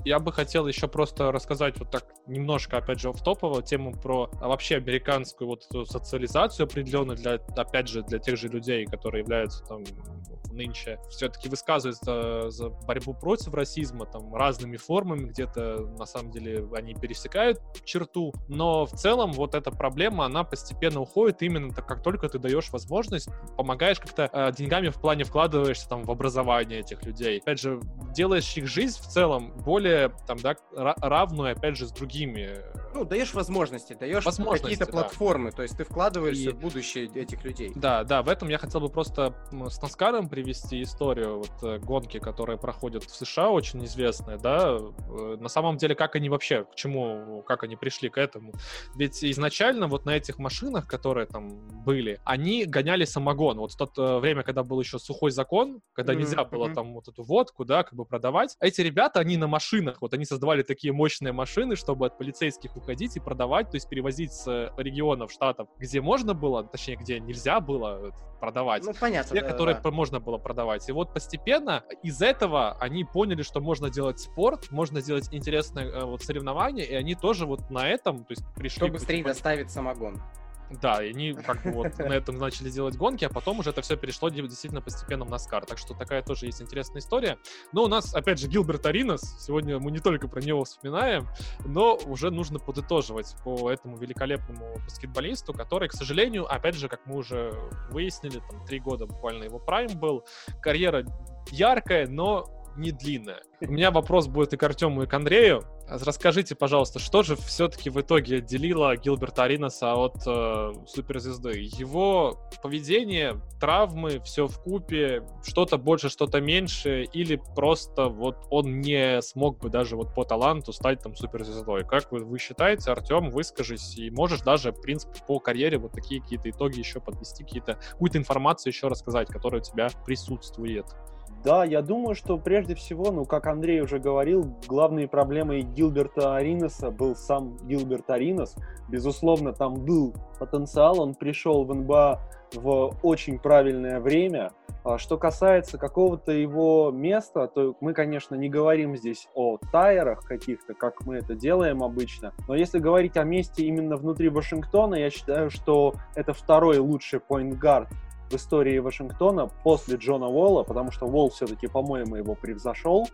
я бы хотел еще просто рассказать вот так немножко, опять же, в топовую тему про а, вообще американскую вот социализацию определенную для, опять же, для тех же людей, которые являются там нынче все-таки высказываются за борьбу против расизма там разными формами, где-то на самом деле они пересекают черту, но в целом вот эта проблема, она постепенно уходит именно так, как только ты даешь возможность, помогаешь как-то э, деньгами в плане вкладываешься там в образование этих людей. Опять же, делаешь их жизнь в целом более там, да, равную, опять же, с другими. Ну, даешь возможности, даешь какие-то да. платформы, то есть ты вкладываешься И... в будущее этих людей. Да, да, в этом я хотел бы просто с Наскаром привести историю вот э, гонки, которые проходят в США, очень известные, да, э, на самом деле, как они вообще, к чему, как они пришли к этому. Ведь изначально вот на этих машинах, которые там были, они гоняли самогон. Вот в то э, время, когда был еще сухой закон, когда mm-hmm. нельзя было там вот эту водку, да, как бы продавать, эти ребята, они на машинах, вот они создавали такие мощные машины, чтобы от полицейских уходить и продавать, то есть перевозить с регионов, штатов, где можно было, точнее, где нельзя было продавать. Ну, понятно. Те, да, которые да. можно было продавать. И вот постепенно из этого они поняли, что можно делать спорт, можно сделать интересное э, вот соревнование, и они тоже вот на этом, то есть пришли... Чтобы быстрее доставить самогон. Да, и они как бы вот на этом начали делать гонки, а потом уже это все перешло действительно постепенно в Наскар. Так что такая тоже есть интересная история. Но у нас, опять же, Гилберт Аринас. Сегодня мы не только про него вспоминаем, но уже нужно подытоживать по этому великолепному баскетболисту, который, к сожалению, опять же, как мы уже выяснили, там три года буквально его прайм был. Карьера яркая, но не длинная. У меня вопрос будет и к Артему, и к Андрею. Расскажите, пожалуйста, что же все-таки в итоге отделило Гилберта Ариноса от э, суперзвезды? Его поведение, травмы, все в купе, что-то больше, что-то меньше, или просто вот он не смог бы даже вот по таланту стать там суперзвездой? Как вы, вы считаете, Артем, выскажись, и можешь даже, в принципе, по карьере вот такие какие-то итоги еще подвести, какие-то, какую-то информацию еще рассказать, которая у тебя присутствует? Да, я думаю, что прежде всего, ну, как Андрей уже говорил, главной проблемой Гилберта Ариноса был сам Гилберт Аринос. Безусловно, там был потенциал, он пришел в НБА в очень правильное время. А что касается какого-то его места, то мы, конечно, не говорим здесь о тайерах каких-то, как мы это делаем обычно. Но если говорить о месте именно внутри Вашингтона, я считаю, что это второй лучший поинт-гард в истории Вашингтона после Джона Уолла, потому что Уолл все-таки, по-моему, его превзошел.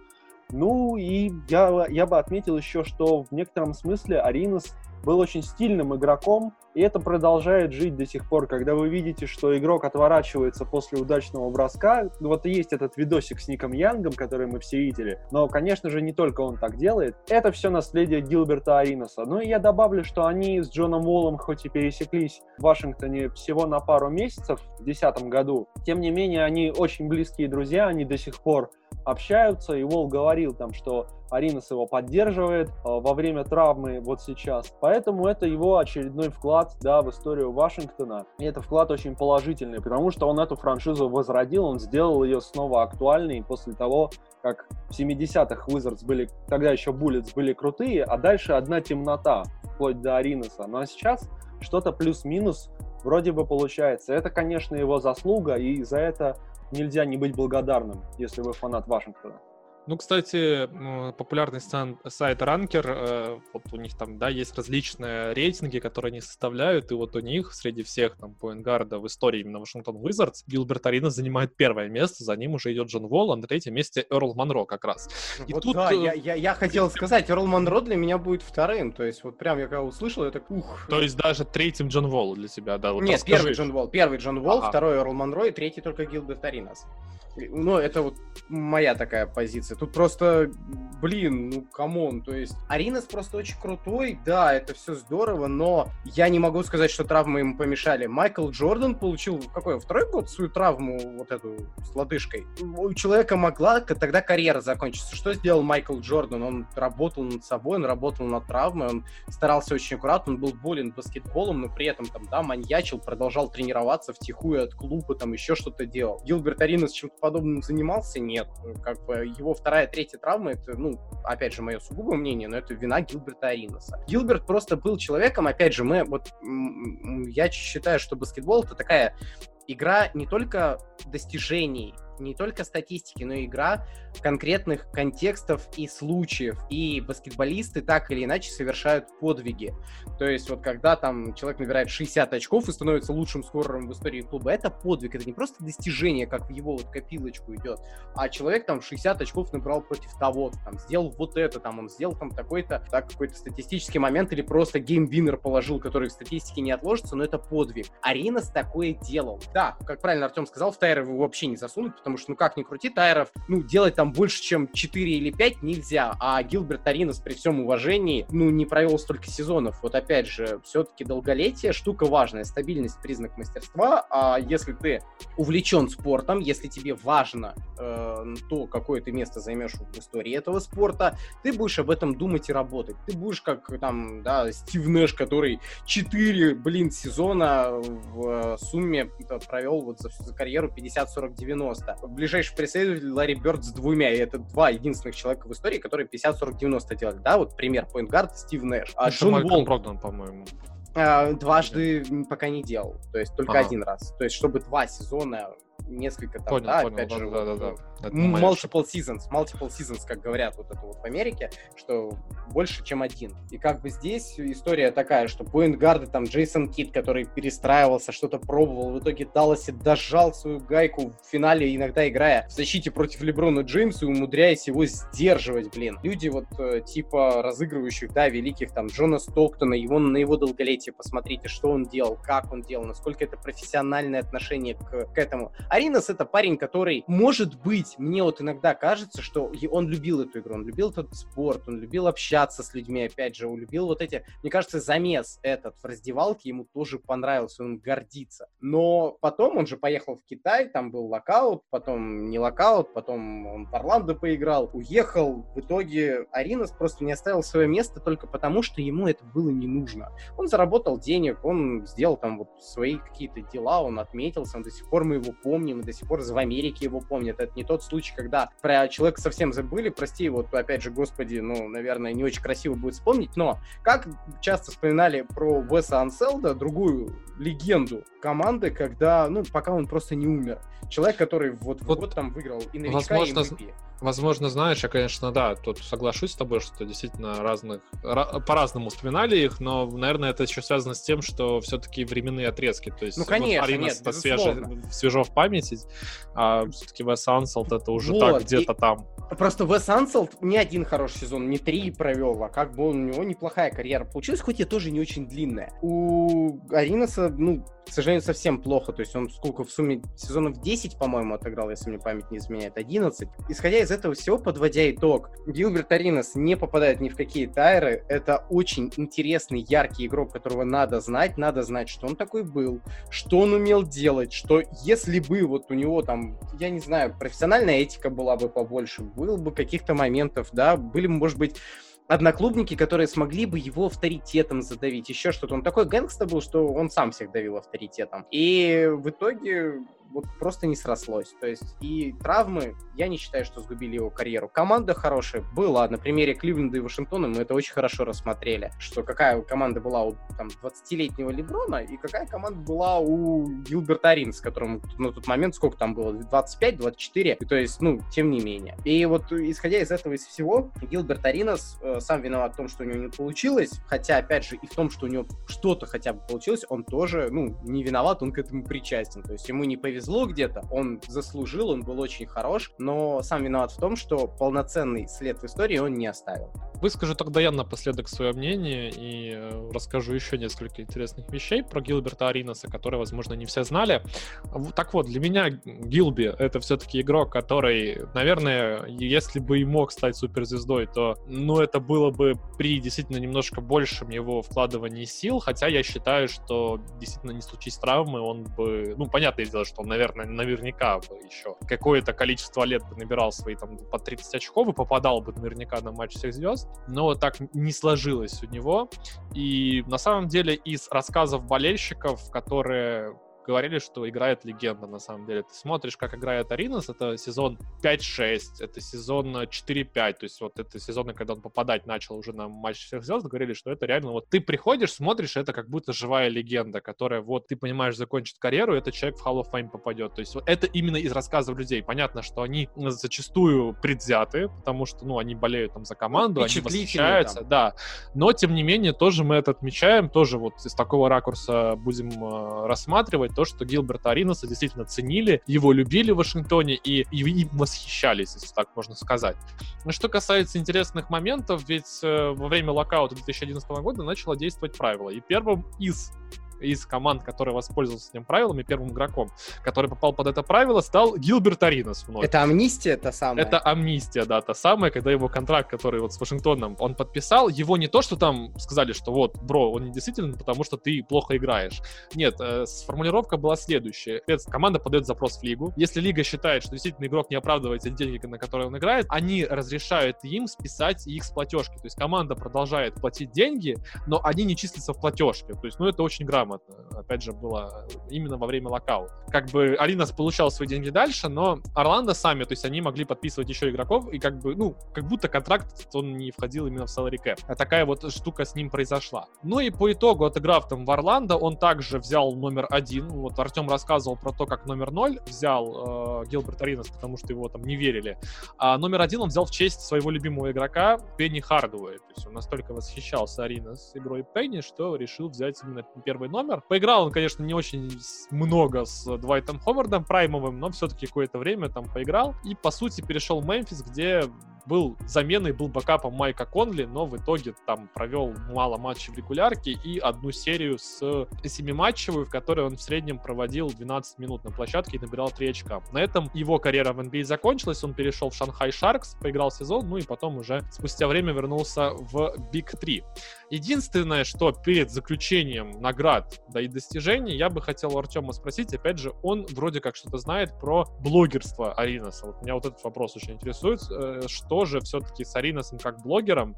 Ну и я, я бы отметил еще, что в некотором смысле Аринас был очень стильным игроком, и это продолжает жить до сих пор, когда вы видите, что игрок отворачивается после удачного броска. Вот есть этот видосик с Ником Янгом, который мы все видели. Но, конечно же, не только он так делает. Это все наследие Гилберта Ариноса. Ну и я добавлю, что они с Джоном Уоллом хоть и пересеклись в Вашингтоне всего на пару месяцев в 2010 году, тем не менее, они очень близкие друзья, они до сих пор общаются, и Вол говорил там, что Аринас его поддерживает э, во время травмы вот сейчас. Поэтому это его очередной вклад да, в историю Вашингтона. И это вклад очень положительный, потому что он эту франшизу возродил, он сделал ее снова актуальной после того, как в 70-х Wizards были, тогда еще Bullets были крутые, а дальше одна темнота, вплоть до Аринаса. Ну а сейчас что-то плюс-минус вроде бы получается. Это, конечно, его заслуга, и за это нельзя не быть благодарным, если вы фанат Вашингтона. Ну, кстати, популярный сайт Ranker, э, вот у них там, да, есть различные рейтинги, которые они составляют, и вот у них среди всех там point guard а в истории именно Вашингтон Wizards Гилберт Аринас занимает первое место, за ним уже идет Джон Волл, а на третьем месте Эрл Монро как раз. И вот тут... да, я, э, я, я хотел сказать, Эрл Монро для меня будет вторым, то есть вот прям я когда услышал, я так, ух. То есть даже третьим Джон Волл для тебя, да? Вот Нет, расскажи. первый Джон Волл, первый Джон Волл, ага. второй Эрл Монро и третий только Гилберт Аринас. Ну, это вот моя такая позиция. Тут просто, блин, ну, come on, то есть Аринас просто очень крутой, да, это все здорово, но я не могу сказать, что травмы ему помешали. Майкл Джордан получил, какой, второй год свою травму вот эту с лодыжкой. У человека могла тогда карьера закончиться. Что сделал Майкл Джордан? Он работал над собой, он работал над травмой, он старался очень аккуратно, он был болен баскетболом, но при этом там, да, маньячил, продолжал тренироваться втихую от клуба, там еще что-то делал. Гилберт Аринас чем-то подобным занимался? Нет. Как бы его вторая, третья травма, это, ну, опять же, мое сугубое мнение, но это вина Гилберта Аринаса. Гилберт просто был человеком, опять же, мы, вот, я считаю, что баскетбол это такая игра не только достижений, не только статистики, но и игра конкретных контекстов и случаев. И баскетболисты так или иначе совершают подвиги. То есть вот когда там человек набирает 60 очков и становится лучшим скорером в истории клуба, это подвиг, это не просто достижение, как в его вот копилочку идет, а человек там 60 очков набрал против того, там сделал вот это, там он сделал там такой-то, так какой-то статистический момент или просто game-winner положил, который в статистике не отложится, но это подвиг. Аринас такое делал. Да, как правильно Артем сказал, в tier его вообще не засунуть, потому что, ну как ни крути, tier ов, ну, делать там больше, чем 4 или 5 нельзя, а Гилберт Аринас при всем уважении, ну, не провел столько сезонов. Вот опять же, все-таки долголетие штука важная, стабильность признак мастерства, а если ты увлечен спортом, если тебе важно э, то, какое ты место займешь в истории этого спорта, ты будешь об этом думать и работать. Ты будешь как там, да, Стив Нэш, который 4, блин, сезона в э, сумме провел вот за, за карьеру 50-40-90. Ближайший преследователь Ларри Бёрд с двумя, и это два единственных человека в истории, которые 50-40-90 делали, да, вот пример, поинтгард Стив Нэш. А Джон Уолл... Брогдон, по-моему. А, дважды пока не делал, то есть только ага. один раз. То есть чтобы два сезона несколько там, понял, да, понял, опять да, же, да, да, да. multiple seasons, multiple seasons, как говорят вот это вот в Америке, что больше, чем один. И как бы здесь история такая, что поинтгарды, там, Джейсон Кит, который перестраивался, что-то пробовал, в итоге Далласе дожал свою гайку в финале, иногда играя в защите против Леброна Джеймса и умудряясь его сдерживать, блин. Люди вот э, типа разыгрывающих, да, великих, там, Джона Стоктона, его, на его долголетие посмотрите, что он делал, как он делал, насколько это профессиональное отношение к, к этому. Аринас — это парень, который, может быть, мне вот иногда кажется, что он любил эту игру, он любил этот спорт, он любил общаться с людьми, опять же, он любил вот эти, мне кажется, замес этот в раздевалке ему тоже понравился, он гордится. Но потом он же поехал в Китай, там был локаут, потом не локаут, потом он в Орландо поиграл, уехал, в итоге Аринас просто не оставил свое место только потому, что ему это было не нужно. Он заработал денег, он сделал там вот свои какие-то дела, он отметился, он до сих пор мы его помним, помним, и до сих пор в Америке его помнят. Это не тот случай, когда про человека совсем забыли, прости, вот опять же, господи, ну, наверное, не очень красиво будет вспомнить, но как часто вспоминали про Веса Анселда, другую легенду команды, когда, ну, пока он просто не умер. Человек, который вот, вот, вот там выиграл и новичка, возможно, и MVP. Возможно, знаешь, я, конечно, да, тут соглашусь с тобой, что действительно разных, по-разному вспоминали их, но, наверное, это еще связано с тем, что все-таки временные отрезки. То есть, ну, конечно, вот нет, это свеже, свежо в памяти, а все-таки Вес Ансалт это уже вот, так где-то там. Просто Вес Ансалт не один хороший сезон, не три провел, а как бы у него неплохая карьера получилась, хоть и тоже не очень длинная. У Аринаса, ну, к сожалению, совсем плохо. То есть он сколько в сумме сезонов 10, по-моему, отыграл, если мне память не изменяет, 11. Исходя из этого всего, подводя итог, Гилберт Аринас не попадает ни в какие тайры. Это очень интересный, яркий игрок, которого надо знать. Надо знать, что он такой был, что он умел делать, что если бы вот у него там, я не знаю, профессиональная этика была бы побольше, было бы каких-то моментов, да, были бы, может быть, одноклубники, которые смогли бы его авторитетом задавить, еще что-то. Он такой гэнгста был, что он сам всех давил авторитетом. И в итоге вот просто не срослось. То есть и травмы, я не считаю, что сгубили его карьеру. Команда хорошая была. На примере Кливленда и Вашингтона мы это очень хорошо рассмотрели, что какая команда была у там, 20-летнего Леброна и какая команда была у Гилберта Арин, с которым на тот момент сколько там было? 25-24? То есть, ну, тем не менее. И вот исходя из этого, из всего, Гилберт Аринас э, сам виноват в том, что у него не получилось, хотя, опять же, и в том, что у него что-то хотя бы получилось, он тоже, ну, не виноват, он к этому причастен. То есть ему не повезло повезло где-то, он заслужил, он был очень хорош, но сам виноват в том, что полноценный след в истории он не оставил. Выскажу тогда я напоследок свое мнение и э, расскажу еще несколько интересных вещей про Гилберта Аринаса, которые, возможно, не все знали. Так вот, для меня Гилби — это все-таки игрок, который, наверное, если бы и мог стать суперзвездой, то, ну, это было бы при действительно немножко большем его вкладывании сил, хотя я считаю, что действительно не случись травмы, он бы, ну, понятное дело, что он, наверное, наверняка бы еще какое-то количество лет бы набирал свои там по 30 очков и попадал бы наверняка на матч всех звезд, но так не сложилось у него. И на самом деле из рассказов болельщиков, которые говорили, что играет легенда, на самом деле. Ты смотришь, как играет Аринас, это сезон 5-6, это сезон 4-5, то есть вот это сезоны, когда он попадать начал уже на матч всех звезд, говорили, что это реально вот ты приходишь, смотришь, это как будто живая легенда, которая вот ты понимаешь, закончит карьеру, и этот человек в Hall of Fame попадет. То есть вот это именно из рассказов людей. Понятно, что они зачастую предвзяты, потому что, ну, они болеют там за команду, они восхищаются, там. да. Но, тем не менее, тоже мы это отмечаем, тоже вот из такого ракурса будем э, рассматривать то, что Гилберта Аринаса действительно ценили, его любили в Вашингтоне и, и им восхищались, если так можно сказать. Но что касается интересных моментов, ведь э, во время локаута 2011 года начало действовать правило. И первым из из команд, который воспользовался этим правилом, и первым игроком, который попал под это правило, стал Гилберт Аринас вновь. Это амнистия та самая? Это амнистия, да, та самая, когда его контракт, который вот с Вашингтоном он подписал, его не то, что там сказали, что вот, бро, он не действительно, потому что ты плохо играешь. Нет, э, формулировка была следующая. Команда подает запрос в лигу. Если лига считает, что действительно игрок не оправдывает те деньги, на которые он играет, они разрешают им списать их с платежки. То есть команда продолжает платить деньги, но они не числятся в платежке. То есть, ну, это очень грамотно грамотно. Опять же, было именно во время локаута. Как бы Алинас получал свои деньги дальше, но Орландо сами, то есть они могли подписывать еще игроков, и как бы, ну, как будто контракт, он не входил именно в salary cap. А такая вот штука с ним произошла. Ну и по итогу, отыграв там в Орландо, он также взял номер один. Вот Артем рассказывал про то, как номер ноль взял э, Гилберт Аринас, потому что его там не верили. А номер один он взял в честь своего любимого игрока Пенни Хардуэй. То есть он настолько восхищался Аринас игрой Пенни, что решил взять именно первый номер номер. Поиграл он, конечно, не очень много с Двайтом Ховардом праймовым, но все-таки какое-то время там поиграл. И, по сути, перешел в Мемфис, где был заменой, был бэкапом Майка Конли, но в итоге там провел мало матчей в регулярке и одну серию с 7-матчевую, в которой он в среднем проводил 12 минут на площадке и набирал 3 очка. На этом его карьера в NBA закончилась, он перешел в Шанхай Шаркс, поиграл сезон, ну и потом уже спустя время вернулся в Big 3. Единственное, что перед заключением наград да и достижений, я бы хотел у Артема спросить, опять же, он вроде как что-то знает про блогерство Аринаса. Вот меня вот этот вопрос очень интересует. Э, что же все-таки с Аринасом как блогером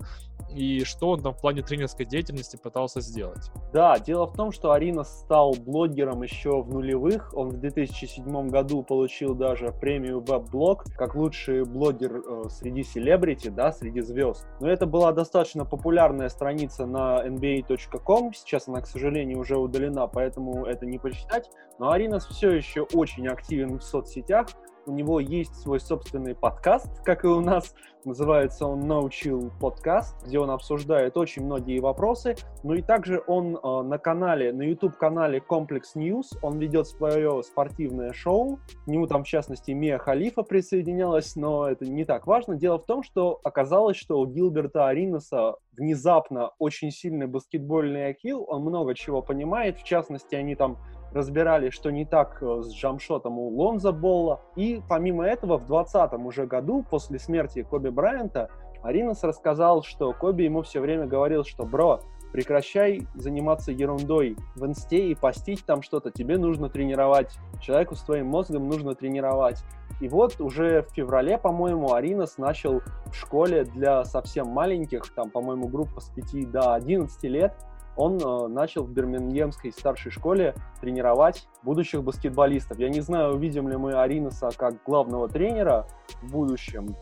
и что он там в плане тренерской деятельности пытался сделать? Да, дело в том, что Аринас стал блогером еще в нулевых. Он в 2007 году получил даже премию веб-блог как лучший блогер э, среди селебрити, да, среди звезд. Но это была достаточно популярная страница на nba.com. Сейчас она, к сожалению, уже удалена, поэтому это не почитать. Но Аринас все еще очень активен в соцсетях. У него есть свой собственный подкаст, как и у нас. Называется он Chill Podcast, где он обсуждает очень многие вопросы. Ну и также он э, на канале, на YouTube-канале Complex News, он ведет свое спортивное шоу. К нему там, в частности, Мия Халифа присоединялась, но это не так важно. Дело в том, что оказалось, что у Гилберта Аринаса внезапно очень сильный баскетбольный IQ, он много чего понимает. В частности, они там разбирали, что не так э, с джамшотом у Лонза Болла. И помимо этого, в 2020 уже году, после смерти Коби Брайанта, Аринас рассказал, что Коби ему все время говорил, что «Бро, прекращай заниматься ерундой в инсте и постить там что-то, тебе нужно тренировать, человеку с твоим мозгом нужно тренировать». И вот уже в феврале, по-моему, Аринас начал в школе для совсем маленьких, там, по-моему, группа с 5 до 11 лет, он э, начал в Бирмингемской старшей школе тренировать будущих баскетболистов. Я не знаю, увидим ли мы Аринаса как главного тренера в будущем,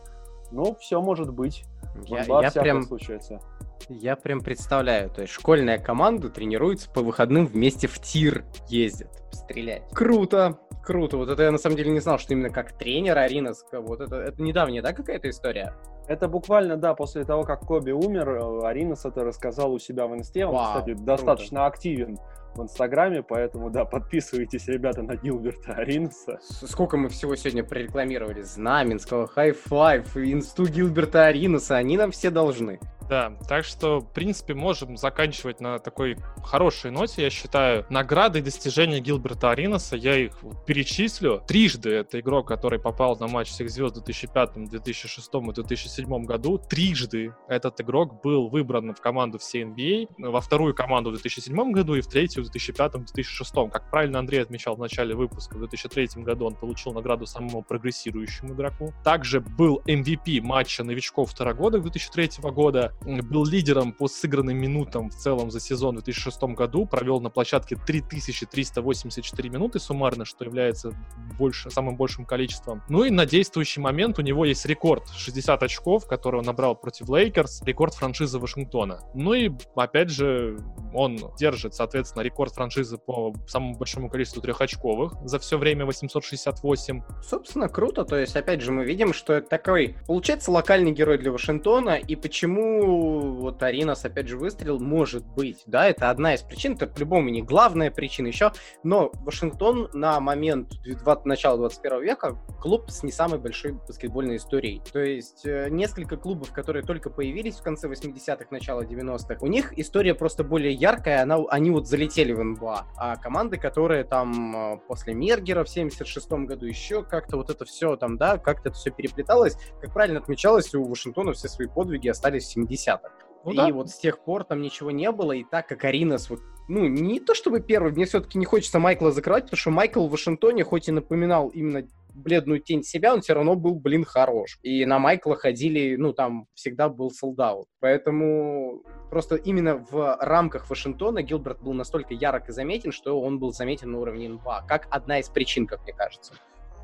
но все может быть. Я, я прям... случается. Я прям представляю, то есть школьная команда тренируется по выходным вместе в тир ездит стрелять. Круто, круто. Вот это я на самом деле не знал, что именно как тренер Аринас, вот это, это недавняя, да, какая-то история? Это буквально, да, после того, как Коби умер, э, Аринас это рассказал у себя в инсте. Он, Вау, кстати, круто. достаточно активен в Инстаграме, поэтому, да, подписывайтесь, ребята, на Гилберта Аринаса. Сколько мы всего сегодня прорекламировали? Знаменского, High Five, Инсту Гилберта Аринаса, они нам все должны. Да, так что, в принципе, можем заканчивать на такой хорошей ноте, я считаю. Награды и достижения Гилберта Ариноса, я их перечислю. Трижды это игрок, который попал на матч всех звезд в 2005, 2006 и 2007 году. Трижды этот игрок был выбран в команду всей NBA, во вторую команду в 2007 году и в третью в 2005-2006. Как правильно Андрей отмечал в начале выпуска, в 2003 году он получил награду самому прогрессирующему игроку. Также был MVP матча новичков второго года 2003 года был лидером по сыгранным минутам в целом за сезон в 2006 году, провел на площадке 3384 минуты суммарно, что является больше, самым большим количеством. Ну и на действующий момент у него есть рекорд 60 очков, который он набрал против Лейкерс, рекорд франшизы Вашингтона. Ну и, опять же, он держит, соответственно, рекорд франшизы по самому большому количеству трехочковых за все время 868. Собственно, круто. То есть, опять же, мы видим, что это такой, получается, локальный герой для Вашингтона, и почему вот Аринас опять же выстрелил, может быть, да, это одна из причин, это по-любому не главная причина еще, но Вашингтон на момент 20, начала 21 века клуб с не самой большой баскетбольной историей. То есть э, несколько клубов, которые только появились в конце 80-х, начало 90-х, у них история просто более яркая, она, они вот залетели в НБА, а команды, которые там э, после Мергера в 76 году еще как-то вот это все там, да, как-то это все переплеталось, как правильно отмечалось, у Вашингтона все свои подвиги остались в 70 70-х. Ну, и да. вот с тех пор там ничего не было, и так как Аринас вот, ну, не то чтобы первый, мне все-таки не хочется Майкла закрывать, потому что Майкл в Вашингтоне, хоть и напоминал именно бледную тень себя, он все равно был, блин, хорош. И на Майкла ходили, ну, там всегда был солдат. Поэтому просто именно в рамках Вашингтона Гилберт был настолько ярок и заметен, что он был заметен на уровне НБА, как одна из причин, как мне кажется.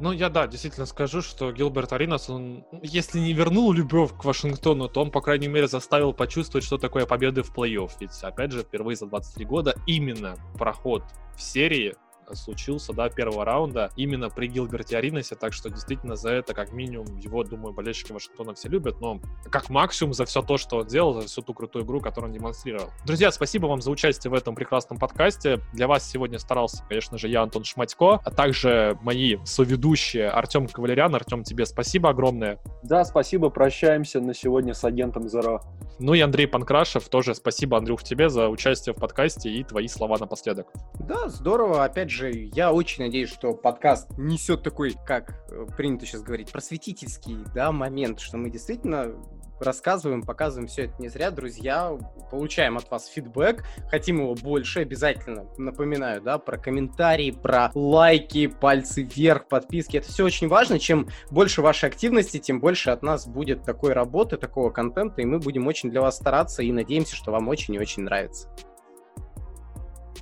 Ну, я, да, действительно скажу, что Гилберт Аринас, он, если не вернул любовь к Вашингтону, то он, по крайней мере, заставил почувствовать, что такое победы в плей-офф. Ведь, опять же, впервые за 23 года именно проход в серии случился, да, первого раунда именно при Гилберте Аринасе, так что действительно за это, как минимум, его, думаю, болельщики Вашингтона все любят, но как максимум за все то, что он делал, за всю ту крутую игру, которую он демонстрировал. Друзья, спасибо вам за участие в этом прекрасном подкасте. Для вас сегодня старался, конечно же, я, Антон Шматько, а также мои соведущие Артем Кавалерян. Артем, тебе спасибо огромное. Да, спасибо, прощаемся на сегодня с агентом Зеро. Ну и Андрей Панкрашев, тоже спасибо, Андрюх, тебе за участие в подкасте и твои слова напоследок. Да, здорово, опять же, же, я очень надеюсь, что подкаст несет такой, как э, принято сейчас говорить, просветительский да, момент, что мы действительно рассказываем, показываем все это не зря. Друзья, получаем от вас фидбэк, хотим его больше, обязательно напоминаю, да, про комментарии, про лайки, пальцы вверх, подписки. Это все очень важно. Чем больше вашей активности, тем больше от нас будет такой работы, такого контента, и мы будем очень для вас стараться и надеемся, что вам очень и очень нравится.